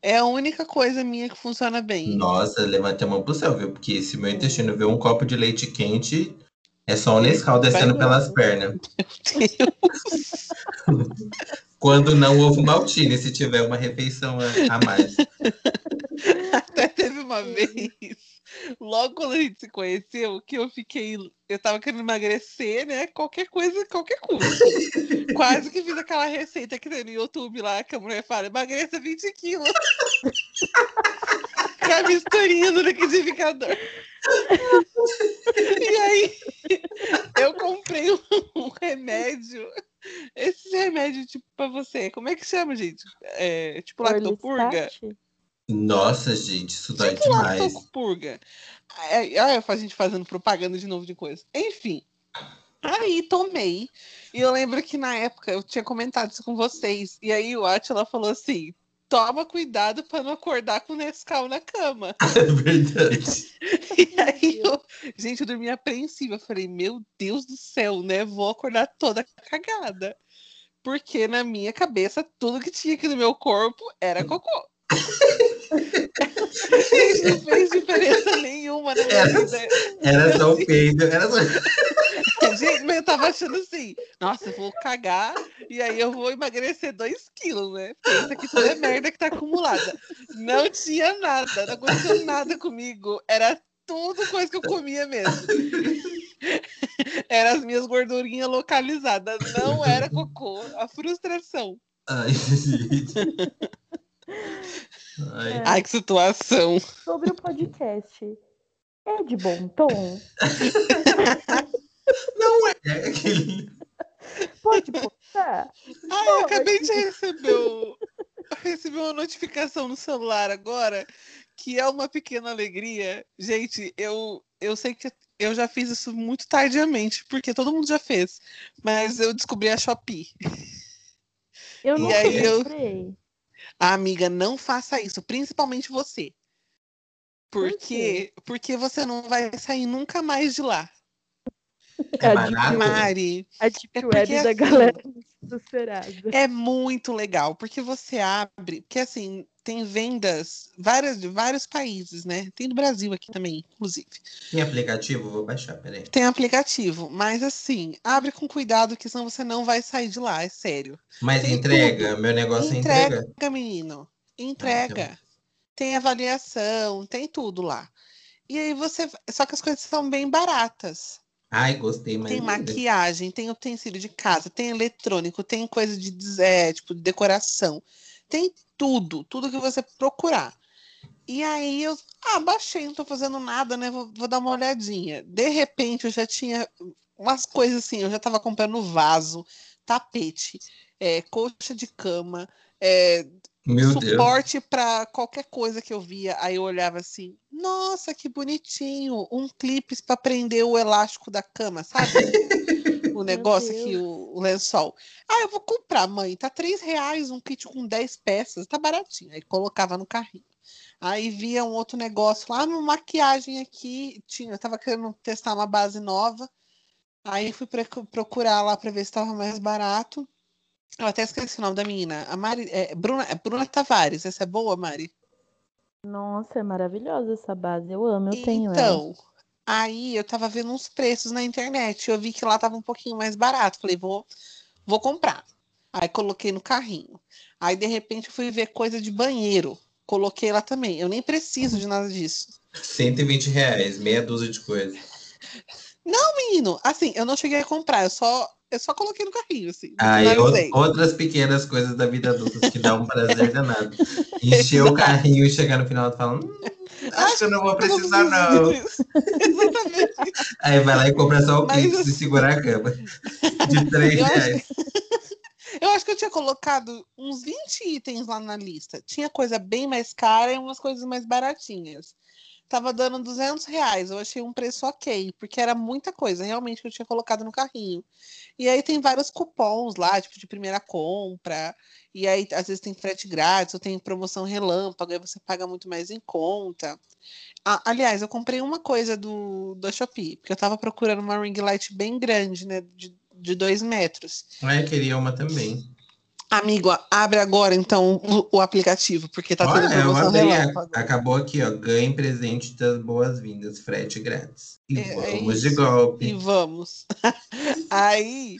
Speaker 2: É a única coisa minha que funciona bem.
Speaker 4: Nossa, levante a mão pro céu, viu? Porque se meu intestino vê um copo de leite quente, é só o Nescau descendo
Speaker 2: Vai
Speaker 4: pelas pernas. Quando não, ovo maltine, se tiver uma refeição a, a mais.
Speaker 2: Até teve uma vez, logo quando a gente se conheceu, que eu fiquei. Eu tava querendo emagrecer, né? Qualquer coisa, qualquer custo. Quase que fiz aquela receita que tem no YouTube lá, que a mulher fala: emagreça 20 quilos. Com a misturinha no liquidificador. E aí, eu comprei um, um remédio. Esse remédio, tipo, pra você, como é que chama, gente? É, tipo lactopurga?
Speaker 3: Orlistat?
Speaker 4: Nossa, gente, isso dói
Speaker 2: Tipo
Speaker 4: demais.
Speaker 2: aí a gente fazendo propaganda de novo de coisa. Enfim. Aí tomei. E eu lembro que na época eu tinha comentado isso com vocês. E aí o Atila falou assim: toma cuidado pra não acordar com o Nescau na cama.
Speaker 4: É verdade.
Speaker 2: E aí eu, gente, eu dormi apreensiva. Eu falei, meu Deus do céu, né? Vou acordar toda cagada. Porque na minha cabeça, tudo que tinha aqui no meu corpo era cocô. Não fez diferença nenhuma na minha
Speaker 4: Era-
Speaker 2: vida.
Speaker 4: Era só o peido, era só.
Speaker 2: Gente, mas eu tava achando assim, nossa, eu vou cagar e aí eu vou emagrecer 2 quilos, né? Pensa que tudo é merda que tá acumulada. Não tinha nada, não aconteceu nada comigo. Era tudo coisa que eu comia mesmo. Era as minhas gordurinhas localizadas, não era cocô. A frustração.
Speaker 4: Ai, gente. Ai.
Speaker 3: É.
Speaker 2: Ai, que situação.
Speaker 3: Sobre o podcast. É de bom tom?
Speaker 4: Não é aquele.
Speaker 3: Pode postar?
Speaker 2: Ah, eu acabei de receber, o- recebi uma notificação no celular agora que é uma pequena alegria. Gente, eu, eu sei que eu já fiz isso muito tardiamente, porque todo mundo já fez, mas eu descobri a Shopee.
Speaker 3: Eu
Speaker 2: E
Speaker 3: nunca
Speaker 2: aí eu-
Speaker 3: comprei.
Speaker 2: Ah, amiga, não faça isso, principalmente você.
Speaker 3: Por
Speaker 2: Porque, porque você não vai sair nunca mais de lá.
Speaker 4: É
Speaker 3: A
Speaker 4: barato?
Speaker 2: Mari,
Speaker 3: A Deep
Speaker 2: É
Speaker 3: Web
Speaker 2: porque,
Speaker 3: da
Speaker 2: assim,
Speaker 3: galera do Serasa.
Speaker 2: É muito legal, porque você abre, porque assim, tem vendas várias, de vários países, né? Tem do Brasil aqui também, inclusive.
Speaker 4: Tem aplicativo? Vou baixar, peraí.
Speaker 2: Tem aplicativo, mas assim, abre com cuidado, que senão você não vai sair de lá, é sério.
Speaker 4: Mas
Speaker 2: Tem
Speaker 4: entrega, meu negócio é entrega.
Speaker 2: Entrega, menino. Entrega. Tem avaliação, tem tudo lá. E aí você. Só que as coisas são bem baratas.
Speaker 4: Ai, gostei, mas.
Speaker 2: Tem maquiagem, tem utensílio de casa, tem eletrônico, tem coisa de é, tipo de decoração, tem tudo, tudo que você procurar. E aí eu, ah, baixei, não tô fazendo nada, né? Vou, vou dar uma olhadinha. De repente eu já tinha umas coisas assim, eu já tava comprando vaso, tapete, é, colcha de cama, é,
Speaker 4: Meu
Speaker 2: suporte para qualquer coisa que eu via. Aí eu olhava assim, nossa, que bonitinho, um clipe para prender o elástico da cama, sabe? o negócio aqui, o, o lençol. Ah, eu vou comprar, mãe. Tá três reais um kit com 10 peças, tá baratinho. Aí colocava no carrinho. Aí via um outro negócio lá, uma maquiagem aqui. Tinha, eu tava querendo testar uma base nova. Aí fui procurar lá para ver se estava mais barato. Eu até esqueci o nome da menina. A Mari, é, Bruna, é Bruna Tavares. Essa é boa, Mari?
Speaker 3: Nossa, é maravilhosa essa base. Eu amo, eu tenho ela.
Speaker 2: então, aí eu tava vendo uns preços na internet. Eu vi que lá tava um pouquinho mais barato. Falei, vou, vou comprar. Aí coloquei no carrinho. Aí, de repente, eu fui ver coisa de banheiro. Coloquei lá também. Eu nem preciso de nada disso.
Speaker 4: 120 reais, meia dúzia de coisas.
Speaker 2: Menino, assim, eu não cheguei a comprar. Eu só, eu só coloquei no carrinho, assim.
Speaker 4: Aí,
Speaker 2: finalizei.
Speaker 4: ou- outras pequenas coisas da vida adulta que dá um prazer danado. Encher o carrinho e chegar no final e falar, hum, acho que eu não vou
Speaker 2: Eu não
Speaker 4: precisar, não.
Speaker 2: Exatamente.
Speaker 4: Aí vai lá e compra só o
Speaker 2: Mas
Speaker 4: clipe e
Speaker 2: assim-
Speaker 4: segurar a cama. De 3
Speaker 2: Eu acho
Speaker 4: reais.
Speaker 2: Eu acho que eu tinha colocado uns 20 itens lá na lista. Tinha coisa bem mais cara e umas coisas mais baratinhas. Tava dando 200 reais. Eu achei um preço ok, porque era muita coisa, realmente, que eu tinha colocado no carrinho. E aí tem vários cupons lá, tipo, de primeira compra. E aí, às vezes, tem frete grátis, ou tem promoção relâmpago, aí você paga muito mais em conta. Ah, aliás, eu comprei uma coisa do, da Shopee, porque eu tava procurando uma ring light bem grande, né? De, de dois metros.
Speaker 4: Ah, eu queria uma também.
Speaker 2: Amigo, abre agora então o, o aplicativo, porque tá tendo
Speaker 4: Olha, eu
Speaker 2: promoção
Speaker 4: abri,
Speaker 2: relâmpago.
Speaker 4: a- acabou aqui, ó. Ganhe presente das boas-vindas, frete grátis. E
Speaker 2: É- é
Speaker 4: vamos de
Speaker 2: isso.
Speaker 4: golpe.
Speaker 2: E vamos. Aí,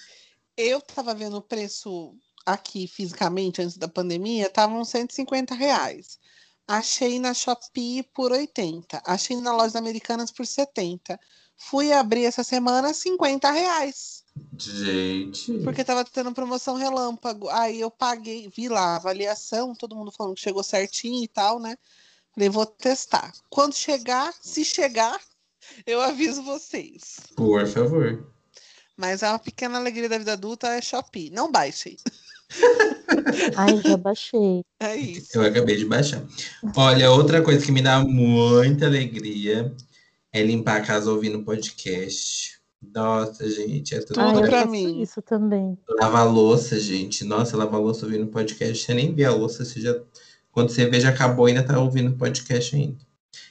Speaker 2: eu tava vendo o preço aqui fisicamente antes da pandemia, tava uns 150 reais. Achei na Shopee por 80. Achei na loja Americanas por 70. Fui abrir essa semana 50 reais.
Speaker 4: Gente.
Speaker 2: Porque tava tendo promoção relâmpago. Aí eu paguei, vi lá a avaliação, todo mundo falando que chegou certinho e tal, né? Falei, vou testar. Quando chegar, se chegar, eu aviso vocês.
Speaker 4: Por favor.
Speaker 2: Mas é uma pequena alegria da vida adulta é Shopee. Não baixem.
Speaker 3: Ai, já baixei.
Speaker 2: É isso.
Speaker 4: Eu acabei de baixar. Olha, outra coisa que me dá muita alegria é limpar a casa ouvindo podcast. Nossa, gente, é tudo.
Speaker 3: Ai,
Speaker 2: Tudo
Speaker 3: eu
Speaker 2: pra mim.
Speaker 3: isso também.
Speaker 4: Lavar louça, gente. Nossa, lavar louça ouvindo podcast. Você nem vê a louça, você já. Quando você vê, já acabou, ainda tá ouvindo podcast ainda.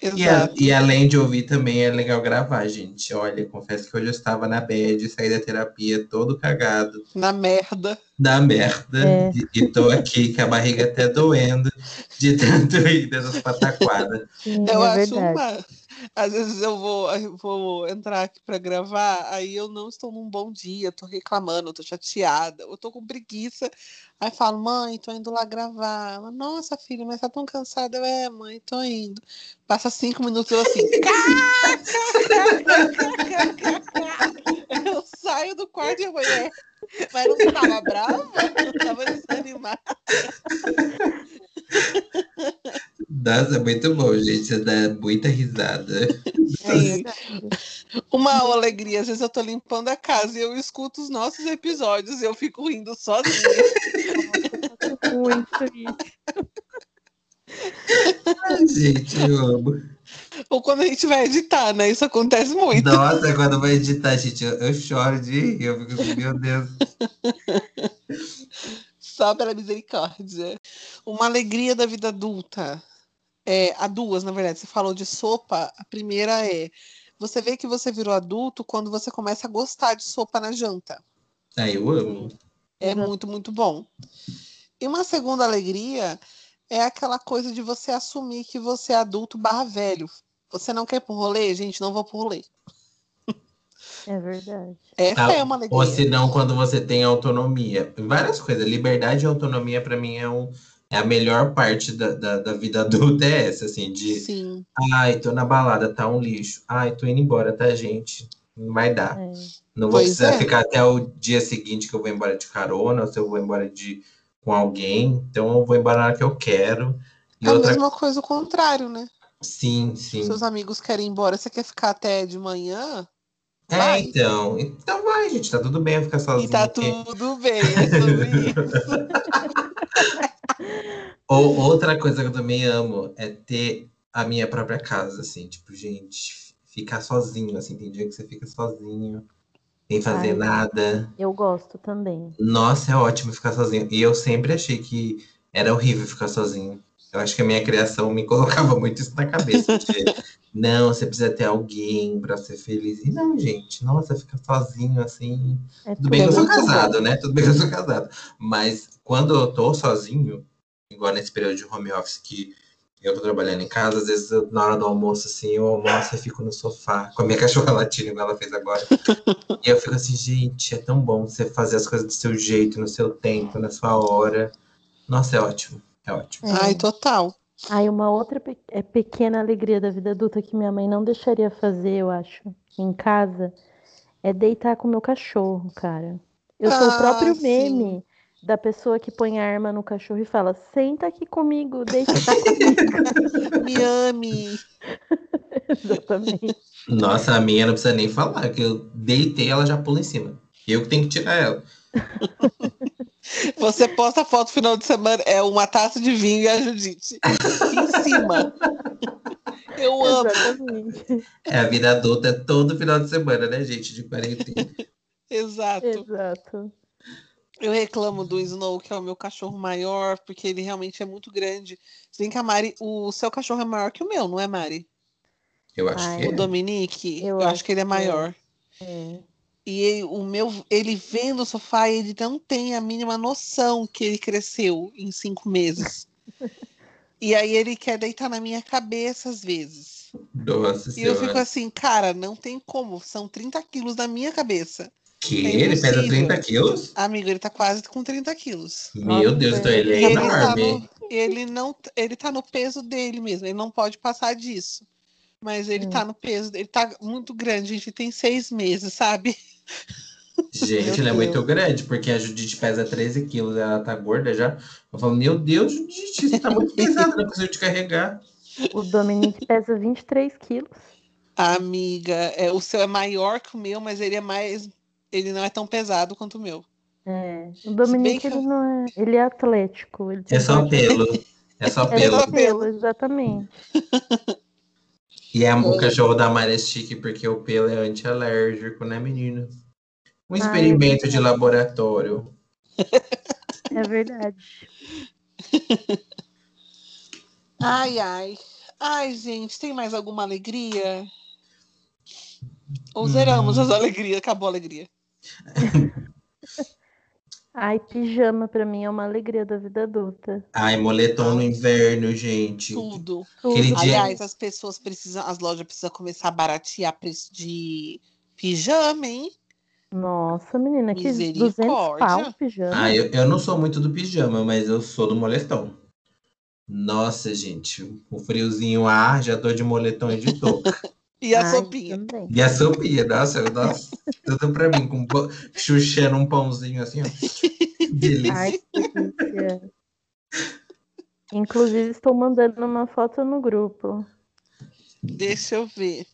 Speaker 4: E, a-
Speaker 2: Exato.
Speaker 4: e além de ouvir, também é legal gravar, gente. Olha, confesso que hoje eu estava na bad, saí da terapia todo cagado,
Speaker 2: Na merda.
Speaker 4: da merda.
Speaker 3: É.
Speaker 4: E, e tô aqui com a barriga até doendo de tanto ir dessas pataquadas.
Speaker 3: Sim,
Speaker 2: Eu
Speaker 3: é
Speaker 2: acho
Speaker 3: verdade.
Speaker 2: uma. Às vezes eu vou, eu vou entrar aqui pra gravar, aí eu não estou num bom dia, tô reclamando, tô chateada, eu tô com preguiça. Aí falo, mãe, tô indo lá gravar. Ela, nossa, filha, mas tá tão cansada. Eu, é, mãe, tô indo. Passa cinco minutos eu assim. eu saio do quarto e mulher. Mas não tava brava? Não tava desanimada.
Speaker 4: Nossa, muito bom, gente. Você dá muita risada.
Speaker 2: Sim. Uma alegria, às vezes eu tô limpando a casa e eu escuto os nossos episódios e eu fico rindo sozinha.
Speaker 3: Muito isso.
Speaker 4: Ai, gente, eu amo.
Speaker 2: Ou quando a gente vai editar, né? Isso acontece muito.
Speaker 4: Nossa, quando vai editar, gente, eu, eu choro de rir. Eu fico assim, meu Deus.
Speaker 2: Só pela misericórdia. Uma alegria da vida adulta. É, há duas, na verdade. Você falou de sopa. A primeira é você vê que você virou adulto quando você começa a gostar de sopa na janta.
Speaker 4: Ai, eu amo.
Speaker 2: É muito, muito bom. E uma segunda alegria é aquela coisa de você assumir que você é adulto barra velho. Você não quer ir pro rolê? Gente, não vou pro rolê.
Speaker 3: É verdade.
Speaker 2: Essa
Speaker 4: Ah,
Speaker 2: é uma alegria.
Speaker 4: Ou se não, quando você tem autonomia. Várias coisas. Liberdade e autonomia, pra mim, é, um, é a melhor parte da, da, da vida adulta. É essa, assim, de
Speaker 2: Sim,
Speaker 4: ai, tô na balada, tá um lixo. Ai, tô indo embora, tá, gente? Não vai dar.
Speaker 3: É.
Speaker 4: Não vou
Speaker 2: Pois
Speaker 4: precisar
Speaker 2: é.
Speaker 4: ficar até o dia seguinte que eu vou embora de carona, ou se eu vou embora de, com alguém. Então eu vou embora na hora que eu quero. E
Speaker 2: é a
Speaker 4: outra
Speaker 2: mesma coisa o contrário, né?
Speaker 4: Sim, sim.
Speaker 2: Seus amigos querem ir embora, você quer ficar até de manhã?
Speaker 4: É,
Speaker 2: vai.
Speaker 4: então. Então vai, gente. Tá tudo bem eu ficar sozinho.
Speaker 2: E tá
Speaker 4: aqui.
Speaker 2: tudo bem, é sobre isso.
Speaker 4: Ou, outra coisa que eu também amo é ter a minha própria casa, assim. Tipo, gente, ficar sozinho, assim. Tem dia que você fica sozinho, sem fazer
Speaker 3: Ai.
Speaker 4: nada.
Speaker 3: Eu gosto também.
Speaker 4: Nossa, é ótimo ficar sozinho. E eu sempre achei que era horrível ficar sozinho. Eu acho que a minha criação me colocava muito isso na cabeça. Não, você precisa ter alguém pra ser feliz. E não, gente, nossa, ficar sozinho assim.
Speaker 3: É
Speaker 4: Tudo bem que eu sou
Speaker 2: bom.
Speaker 4: casado, né? Tudo bem que eu sou casado. Mas quando eu tô sozinho, igual nesse período de home office que eu tô trabalhando em casa, às vezes eu- na hora do almoço, assim, eu almoço e fico no sofá com a minha cachorra latindo, igual ela fez agora. e eu fico assim, gente, é tão bom você fazer as coisas do seu jeito, no seu tempo, na sua hora. Nossa, é ótimo. É ótimo.
Speaker 3: É.
Speaker 2: Ai, total.
Speaker 3: Aí uma outra pe- é pequena alegria da vida adulta que minha mãe não deixaria fazer, eu acho, em casa, é deitar com o meu cachorro, cara. Eu sou o
Speaker 2: Ah,
Speaker 3: próprio
Speaker 2: sim.
Speaker 3: meme da pessoa que põe a arma no cachorro e fala: senta aqui comigo, deita aqui comigo.
Speaker 2: Me ame.
Speaker 3: Exatamente.
Speaker 4: Nossa, a minha não precisa nem falar, que eu deitei, ela já pula em cima. Eu que tenho que tirar ela.
Speaker 2: Você posta foto no final de semana, é uma taça de vinho e a Judite em cima. Eu amo.
Speaker 3: Exatamente.
Speaker 4: É, a vida adulta é todo final de semana, né, gente? De quarentena.
Speaker 2: Exato.
Speaker 3: Exato.
Speaker 2: Eu reclamo do Snow, que é o meu cachorro maior, porque ele realmente é muito grande. Se bem que a Mari, o seu cachorro é maior que o meu, não é, Mari?
Speaker 4: Eu acho
Speaker 3: Ai,
Speaker 4: que
Speaker 2: O
Speaker 4: é.
Speaker 2: Dominique,
Speaker 3: Eu
Speaker 2: eu, acho
Speaker 3: acho
Speaker 2: que ele é
Speaker 3: que é.
Speaker 2: maior.
Speaker 3: É.
Speaker 2: E ele- o meu, ele vem no sofá e ele não tem a mínima noção que ele cresceu em cinco meses. e aí ele quer deitar na minha cabeça às vezes.
Speaker 4: Nossa
Speaker 2: E eu
Speaker 4: senhora.
Speaker 2: fico assim, cara, não tem como. São 30 quilos na minha cabeça.
Speaker 4: Que?
Speaker 2: é
Speaker 4: ele pesa
Speaker 2: impossível.
Speaker 4: 30 quilos?
Speaker 2: Amigo, ele tá quase com 30 quilos.
Speaker 4: Meu
Speaker 3: Nossa,
Speaker 4: Deus, então ele é
Speaker 2: ele tá,
Speaker 4: enorme.
Speaker 2: no, ele, não, ele tá no peso dele mesmo, ele não pode passar disso. Mas ele
Speaker 3: Hum.
Speaker 2: tá no peso, ele tá muito grande, a gente tem seis meses, sabe?
Speaker 4: Gente, ele é muito grande, porque a Judite pesa 13 quilos, ela tá gorda já. Eu falo, meu Deus, Judite, você tá muito pesada, não consigo te carregar.
Speaker 3: O Dominique pesa 23 quilos.
Speaker 2: Amiga, é, o seu é maior que o meu, mas ele é mais. Ele não é tão pesado quanto o meu.
Speaker 3: É. O Dominique,
Speaker 2: que
Speaker 3: ele
Speaker 2: eu-
Speaker 3: não é. Ele é atlético. Ele
Speaker 4: É só pelo. É só
Speaker 3: É
Speaker 4: pelo.
Speaker 3: só pelo, exatamente.
Speaker 4: E é, o cachorro da Mara é porque o pelo é anti-alérgico, né, menino? Um
Speaker 3: é
Speaker 4: experimento de laboratório.
Speaker 3: É verdade.
Speaker 2: Ai, ai. Ai, gente, tem mais alguma alegria? Ou
Speaker 4: Hum.
Speaker 2: zeramos as alegrias, acabou a alegria.
Speaker 3: Ai, pijama pra mim é uma alegria da vida adulta.
Speaker 4: Ai, moletom no inverno, gente.
Speaker 2: Tudo.
Speaker 4: Aquele
Speaker 3: Tudo.
Speaker 4: dia-
Speaker 2: Aliás, as pessoas precisam, as lojas precisam começar a baratear preço de pijama, hein?
Speaker 3: Nossa, menina, que 200
Speaker 2: Misericórdia.
Speaker 3: pau pijama.
Speaker 4: Ah, eu, eu não sou muito do pijama, mas eu sou do moletom. Nossa, gente, o friozinho ah, já tô de moletom e de touca.
Speaker 2: E a
Speaker 3: Ai,
Speaker 2: sopinha.
Speaker 3: também.
Speaker 4: E a sopinha, nossa, eu- nossa, tudo pra mim, com pão- chuchando um pãozinho assim, ó. Delícia.
Speaker 3: Ai, que delícia. Inclusive, estou mandando uma foto no grupo.
Speaker 2: Deixa eu ver.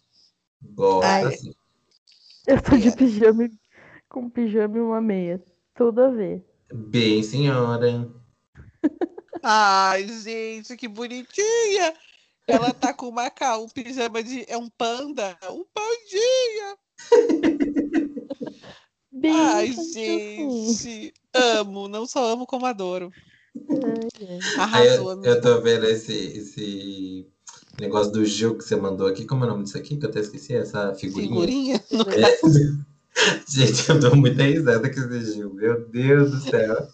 Speaker 4: Gosta
Speaker 2: Ai.
Speaker 4: sim.
Speaker 3: Eu tô de pijama, com pijama e uma meia. Tudo a ver.
Speaker 4: Bem, senhora.
Speaker 2: Ai, gente, que bonitinha! Ela tá com uma cal, um pijama de. É um panda? Um pandinha!
Speaker 3: Bem
Speaker 2: Ai, gente! Amo, não só amo, como adoro. Arrasou,
Speaker 4: eu, eu tô vendo esse, esse negócio do Gil que você mandou aqui. Como é o nome disso aqui? Que eu até esqueci, essa figurinha.
Speaker 2: Figurinha? No
Speaker 4: É. Gente, eu dou muita risada com esse Gil. Meu Deus do céu.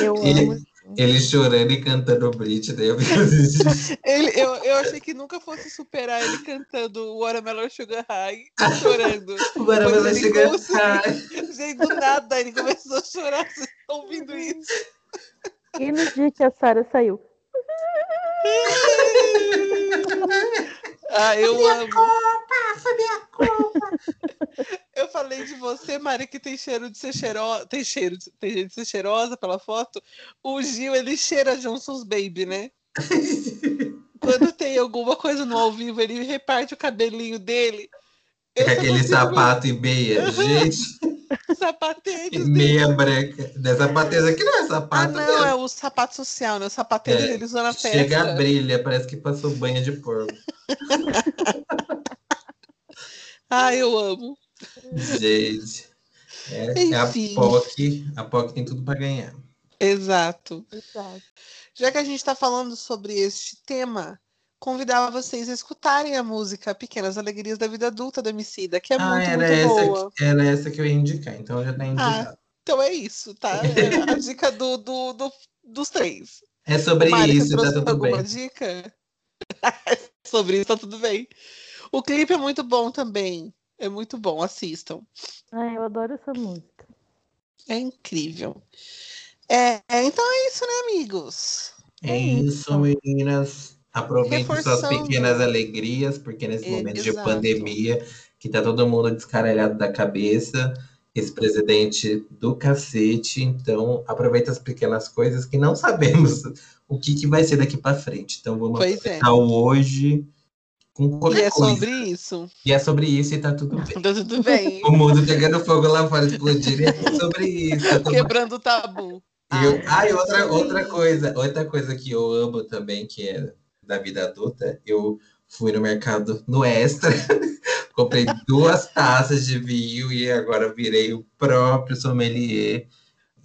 Speaker 3: Eu amo.
Speaker 4: Ele chorando e cantando Britney. Eu
Speaker 2: Ele, eu, eu achei que nunca fosse superar ele cantando Watermelon Sugar High, chorando. Conseguiu.
Speaker 4: Ai,
Speaker 2: Gente, do nada ele começou a chorar. Vocês estão ouvindo isso?
Speaker 3: E no dia que a Sarah saiu,
Speaker 2: Ah, eu amo. Eu falei de você, Mari, que tem cheiro de ser cheirosa. Tem cheiro de, tem jeito de ser cheirosa pela foto. O Gil, ele cheira Johnson's Baby, né? Quando tem alguma coisa no ao vivo, ele reparte o cabelinho dele. Eu
Speaker 4: aquele sapato e meia. Gente,
Speaker 2: ver Sapatênis
Speaker 4: e
Speaker 2: dele.
Speaker 4: meia branca. Dessa pateza aqui não é
Speaker 2: Ah,
Speaker 4: sapato.
Speaker 2: não,
Speaker 4: né?
Speaker 2: é o sapato social, né? O sapatênis
Speaker 4: É,
Speaker 2: ele usa na festa.
Speaker 4: Chega a brilha, parece que passou banho de porco.
Speaker 2: Ah, eu amo.
Speaker 4: Gente. É, é a. POC. A POC tem tudo pra ganhar.
Speaker 2: Exato.
Speaker 3: exato.
Speaker 2: Já que a gente está falando sobre este tema, convidava vocês a escutarem a música Pequenas Alegrias da Vida Adulta do Emicida, que é
Speaker 4: ah,
Speaker 2: muito,
Speaker 4: era
Speaker 2: muito
Speaker 4: essa,
Speaker 2: boa.
Speaker 4: que- era essa que eu ia indicar, então já tá indicado.
Speaker 2: Então é isso, tá? É a dica do, do, do- dos três.
Speaker 4: é sobre
Speaker 2: Mari,
Speaker 4: isso, tá tudo
Speaker 2: alguma
Speaker 4: bem.
Speaker 2: dica? sobre isso, tá tudo bem. O clipe é muito bom também. É muito bom, assistam.
Speaker 3: Ai, eu adoro essa música.
Speaker 2: É incrível. É, é, então é isso, né, amigos?
Speaker 4: É
Speaker 3: É
Speaker 4: isso,
Speaker 3: isso.
Speaker 4: meninas. Aproveitem suas
Speaker 2: Reforçando.
Speaker 4: pequenas alegrias, porque nesse
Speaker 2: E-
Speaker 4: momento de
Speaker 2: exato.
Speaker 4: pandemia, que tá todo mundo descaralhado da cabeça, esse presidente do cacete, então aproveita as pequenas coisas que não sabemos o que, que vai ser daqui pra frente. Então vamos
Speaker 2: Pois é.
Speaker 4: aproveitar o hoje com
Speaker 2: E
Speaker 4: qualquer
Speaker 2: é
Speaker 4: coisa.
Speaker 2: sobre isso.
Speaker 4: E é sobre isso e tá tudo bem.
Speaker 2: Tá tudo bem.
Speaker 4: O mundo pegando fogo lá fora, explodindo, e é sobre isso. tudo
Speaker 2: Quebrando o tabu.
Speaker 4: E eu- ah, e outra, outra coisa, outra coisa que eu amo também, que é da vida adulta, eu fui no mercado no Extra, comprei duas taças de vinho e agora virei o próprio sommelier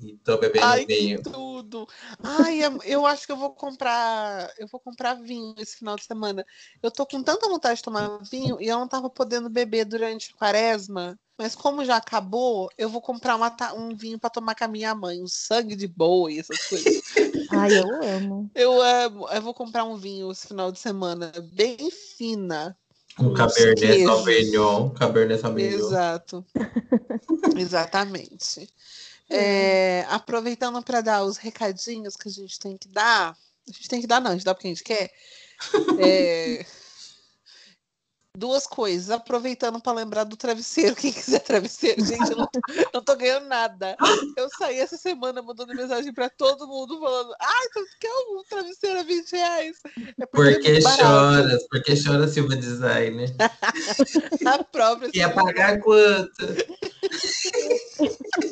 Speaker 4: e tô bebendo
Speaker 2: Ai,
Speaker 4: vinho.
Speaker 2: tudo. Ai, eu- eu acho que eu vou comprar, eu vou comprar vinho esse final de semana. Eu tô com tanta vontade de tomar vinho e eu não tava podendo beber durante a quaresma. Mas como já acabou, eu vou comprar uma um vinho para tomar com a minha mãe, um sangue de boi, essas coisas.
Speaker 3: Ai, eu amo.
Speaker 2: Eu amo. Eu vou comprar um vinho esse final de semana, bem fina.
Speaker 4: Um Cabernet. Sauvignon, Cabernet Sauvignon.
Speaker 2: Exato. Exatamente. É, aproveitando para dar os recadinhos que a gente tem que dar. A gente tem que dar, não, a gente dá porque a gente quer. É, duas coisas. Aproveitando para lembrar do travesseiro. Quem quiser travesseiro, gente, eu não tô, não tô ganhando nada. Eu saí essa semana mandando mensagem para todo mundo falando: Ai, tu quer um travesseiro a 20 reais? É
Speaker 4: Por
Speaker 2: é
Speaker 4: que
Speaker 2: muito barato.
Speaker 4: choras? Por que chora Silva Design?
Speaker 2: A própria.
Speaker 4: Ia pagar quanto?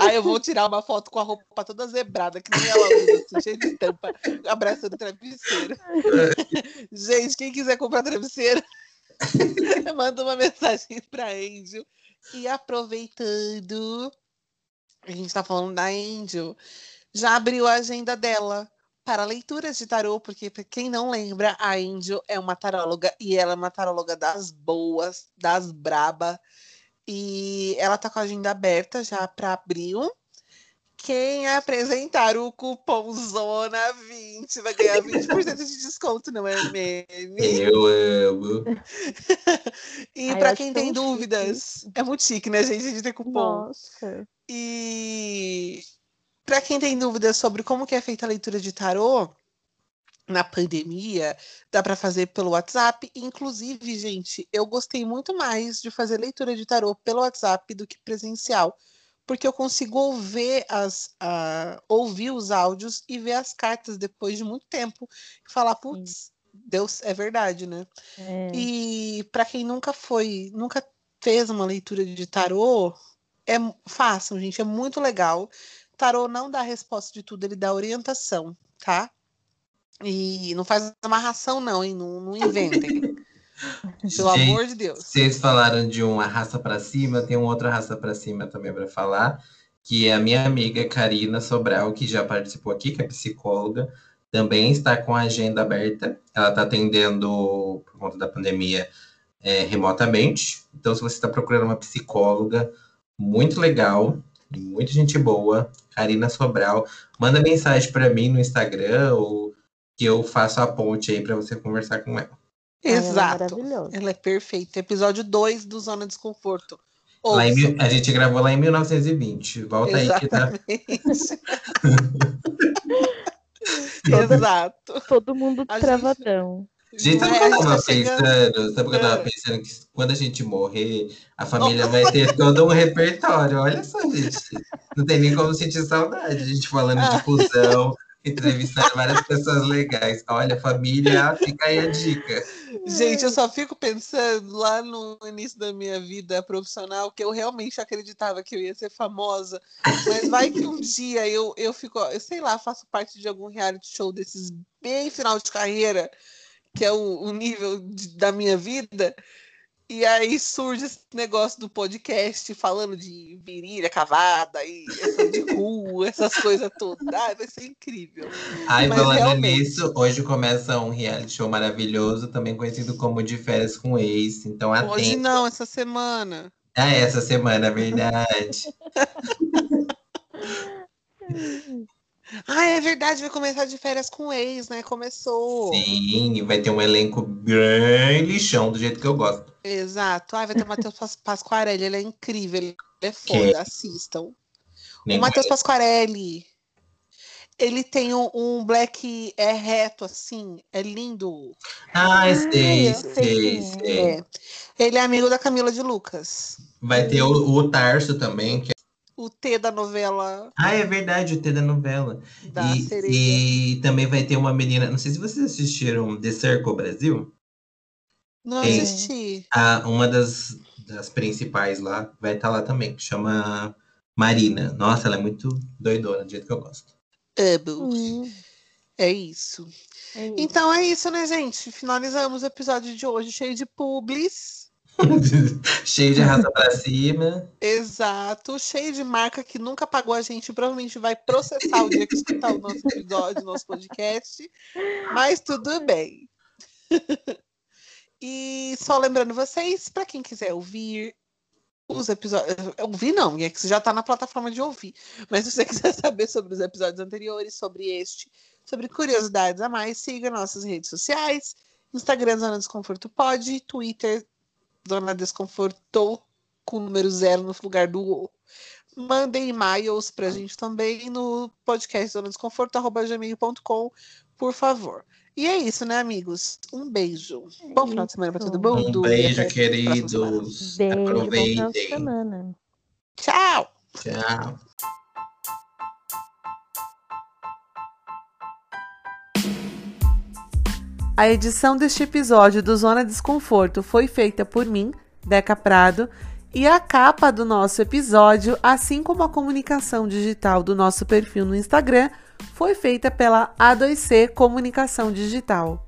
Speaker 2: Aí eu vou tirar uma foto com a roupa toda zebrada, que nem ela usa, assim, cheia de tampa, abraçando travesseiro. Gente, quem quiser comprar travesseiro, manda uma mensagem pra Angel. E aproveitando, a gente tá falando da Angel, já abriu a agenda dela para leituras de tarô, porque pra quem não lembra, a Angel é uma taróloga e ela é uma taróloga das boas, das braba. E ela tá com a agenda aberta já para abril. Quem apresentar o cupom ZONA20 vai ganhar 20% de desconto, não é meme?
Speaker 4: Eu amo.
Speaker 2: E para quem tem
Speaker 3: chique.
Speaker 2: dúvidas, é muito chique, né, gente? A gente tem cupom.
Speaker 3: Nossa.
Speaker 2: E para quem tem dúvidas sobre como que é feita a leitura de tarô na pandemia, dá para fazer pelo WhatsApp. Inclusive, gente, eu gostei muito mais de fazer leitura de tarô pelo WhatsApp do que presencial, porque eu consigo ouvir, as, uh, ouvir os áudios e ver as cartas depois de muito tempo e falar, putz, Deus, é verdade, né? É. E para quem nunca foi, nunca fez uma leitura de tarô, é façam, gente, é muito legal. Tarô não dá resposta de tudo, ele dá orientação, tá? E não faz amarração, não, hein? Não, não inventem. Pelo Gente, amor de Deus.
Speaker 4: Vocês falaram de uma raça para cima, tem uma outra raça para cima também para falar, que é a minha amiga Karina Sobral, que já participou aqui, que é psicóloga, também está com a agenda aberta. Ela está atendendo, por conta da pandemia, é, remotamente. Então, se você está procurando uma psicóloga, muito legal, muita gente boa, Karina Sobral, manda mensagem para mim no Instagram ou que eu faço a ponte aí para você conversar com ela.
Speaker 2: Exato. Ela é, ela é perfeita. Episódio 2 do Zona Desconforto.
Speaker 4: Em, a gente gravou lá em 1920. Volta
Speaker 2: Exatamente.
Speaker 4: aí que
Speaker 2: tá. Exato.
Speaker 3: Todo mundo a travadão.
Speaker 4: Gente, sabe o que eu tava tá pensando? Sabe o que eu tava é. pensando? Que quando a gente morrer, a família vai ter todo um repertório. Olha só, gente. Não tem nem como sentir saudade. A gente falando de fusão, entrevistando várias pessoas legais. Olha, família, fica aí a dica.
Speaker 2: Gente, eu só fico pensando lá no início da minha vida profissional que eu realmente acreditava que eu ia ser famosa. Mas vai que um dia eu, eu fico, eu sei lá, faço parte de algum reality show desses bem final de carreira que é o, o nível de, da minha vida. E aí surge esse negócio do podcast falando de virilha cavada e de rua, essas coisas todas. Ah, vai ser incrível.
Speaker 4: Ai, falando realmente... nisso, hoje começa um reality show maravilhoso, também conhecido como De Férias com Ex. Então atenta.
Speaker 2: Hoje não, essa semana.
Speaker 4: Ah, essa semana, verdade.
Speaker 2: Ah, é verdade, vai começar de férias com o ex, né? Começou.
Speaker 4: Sim, vai ter um elenco bem lixão, do jeito que eu gosto.
Speaker 2: Exato. Ah, vai ter o Matheus Pasquarelli, ele é incrível, ele é foda, que? assistam. Nem o Matheus Pasquarelli, ele tem um, um, black é reto, assim, é lindo.
Speaker 4: Ah, sei, sei, sei, sei.
Speaker 2: É. Ele é amigo da Camila de Lucas.
Speaker 4: Vai ter o, o Tarso também, que
Speaker 2: o T da novela.
Speaker 4: Ah, é verdade, o T da novela. Da e, e, também vai ter uma menina, não sei se vocês assistiram The Circle Brasil.
Speaker 2: Não Tem, assisti.
Speaker 4: A, uma das, das principais lá vai estar tá lá também, que chama Marina. Nossa, ela é muito doidona, do jeito que eu gosto.
Speaker 2: Hum. É isso. É isso. Então é isso, né, gente? Finalizamos o episódio de hoje cheio de publis.
Speaker 4: cheio de raça pra cima.
Speaker 2: Exato, cheio de marca que nunca pagou a gente, provavelmente vai processar o dia que escutar o nosso episódio, nosso podcast. Mas tudo bem. e só lembrando vocês, para quem quiser ouvir os episódios. Ouvir não, é que você já está na plataforma de ouvir. Mas se você quiser saber sobre os episódios anteriores, sobre este, sobre curiosidades a mais, siga nossas redes sociais. Instagram Zona Desconforto Pode, Twitter Dona Desconfortou com o número zero no lugar do O. Mandem e-mails pra gente também no podcast Zona Desconforto.gmail.com, por favor. E é isso, né, amigos? Um beijo. É bom final de semana para todo mundo.
Speaker 4: Um beijo, queridos.
Speaker 3: Beijo, Aproveitem.
Speaker 2: Tchau.
Speaker 4: Tchau.
Speaker 1: A edição deste episódio do Zona Desconforto foi feita por mim, Deca Prado, e a capa do nosso episódio, assim como a comunicação digital do nosso perfil no Instagram, foi feita pela A2C Comunicação Digital.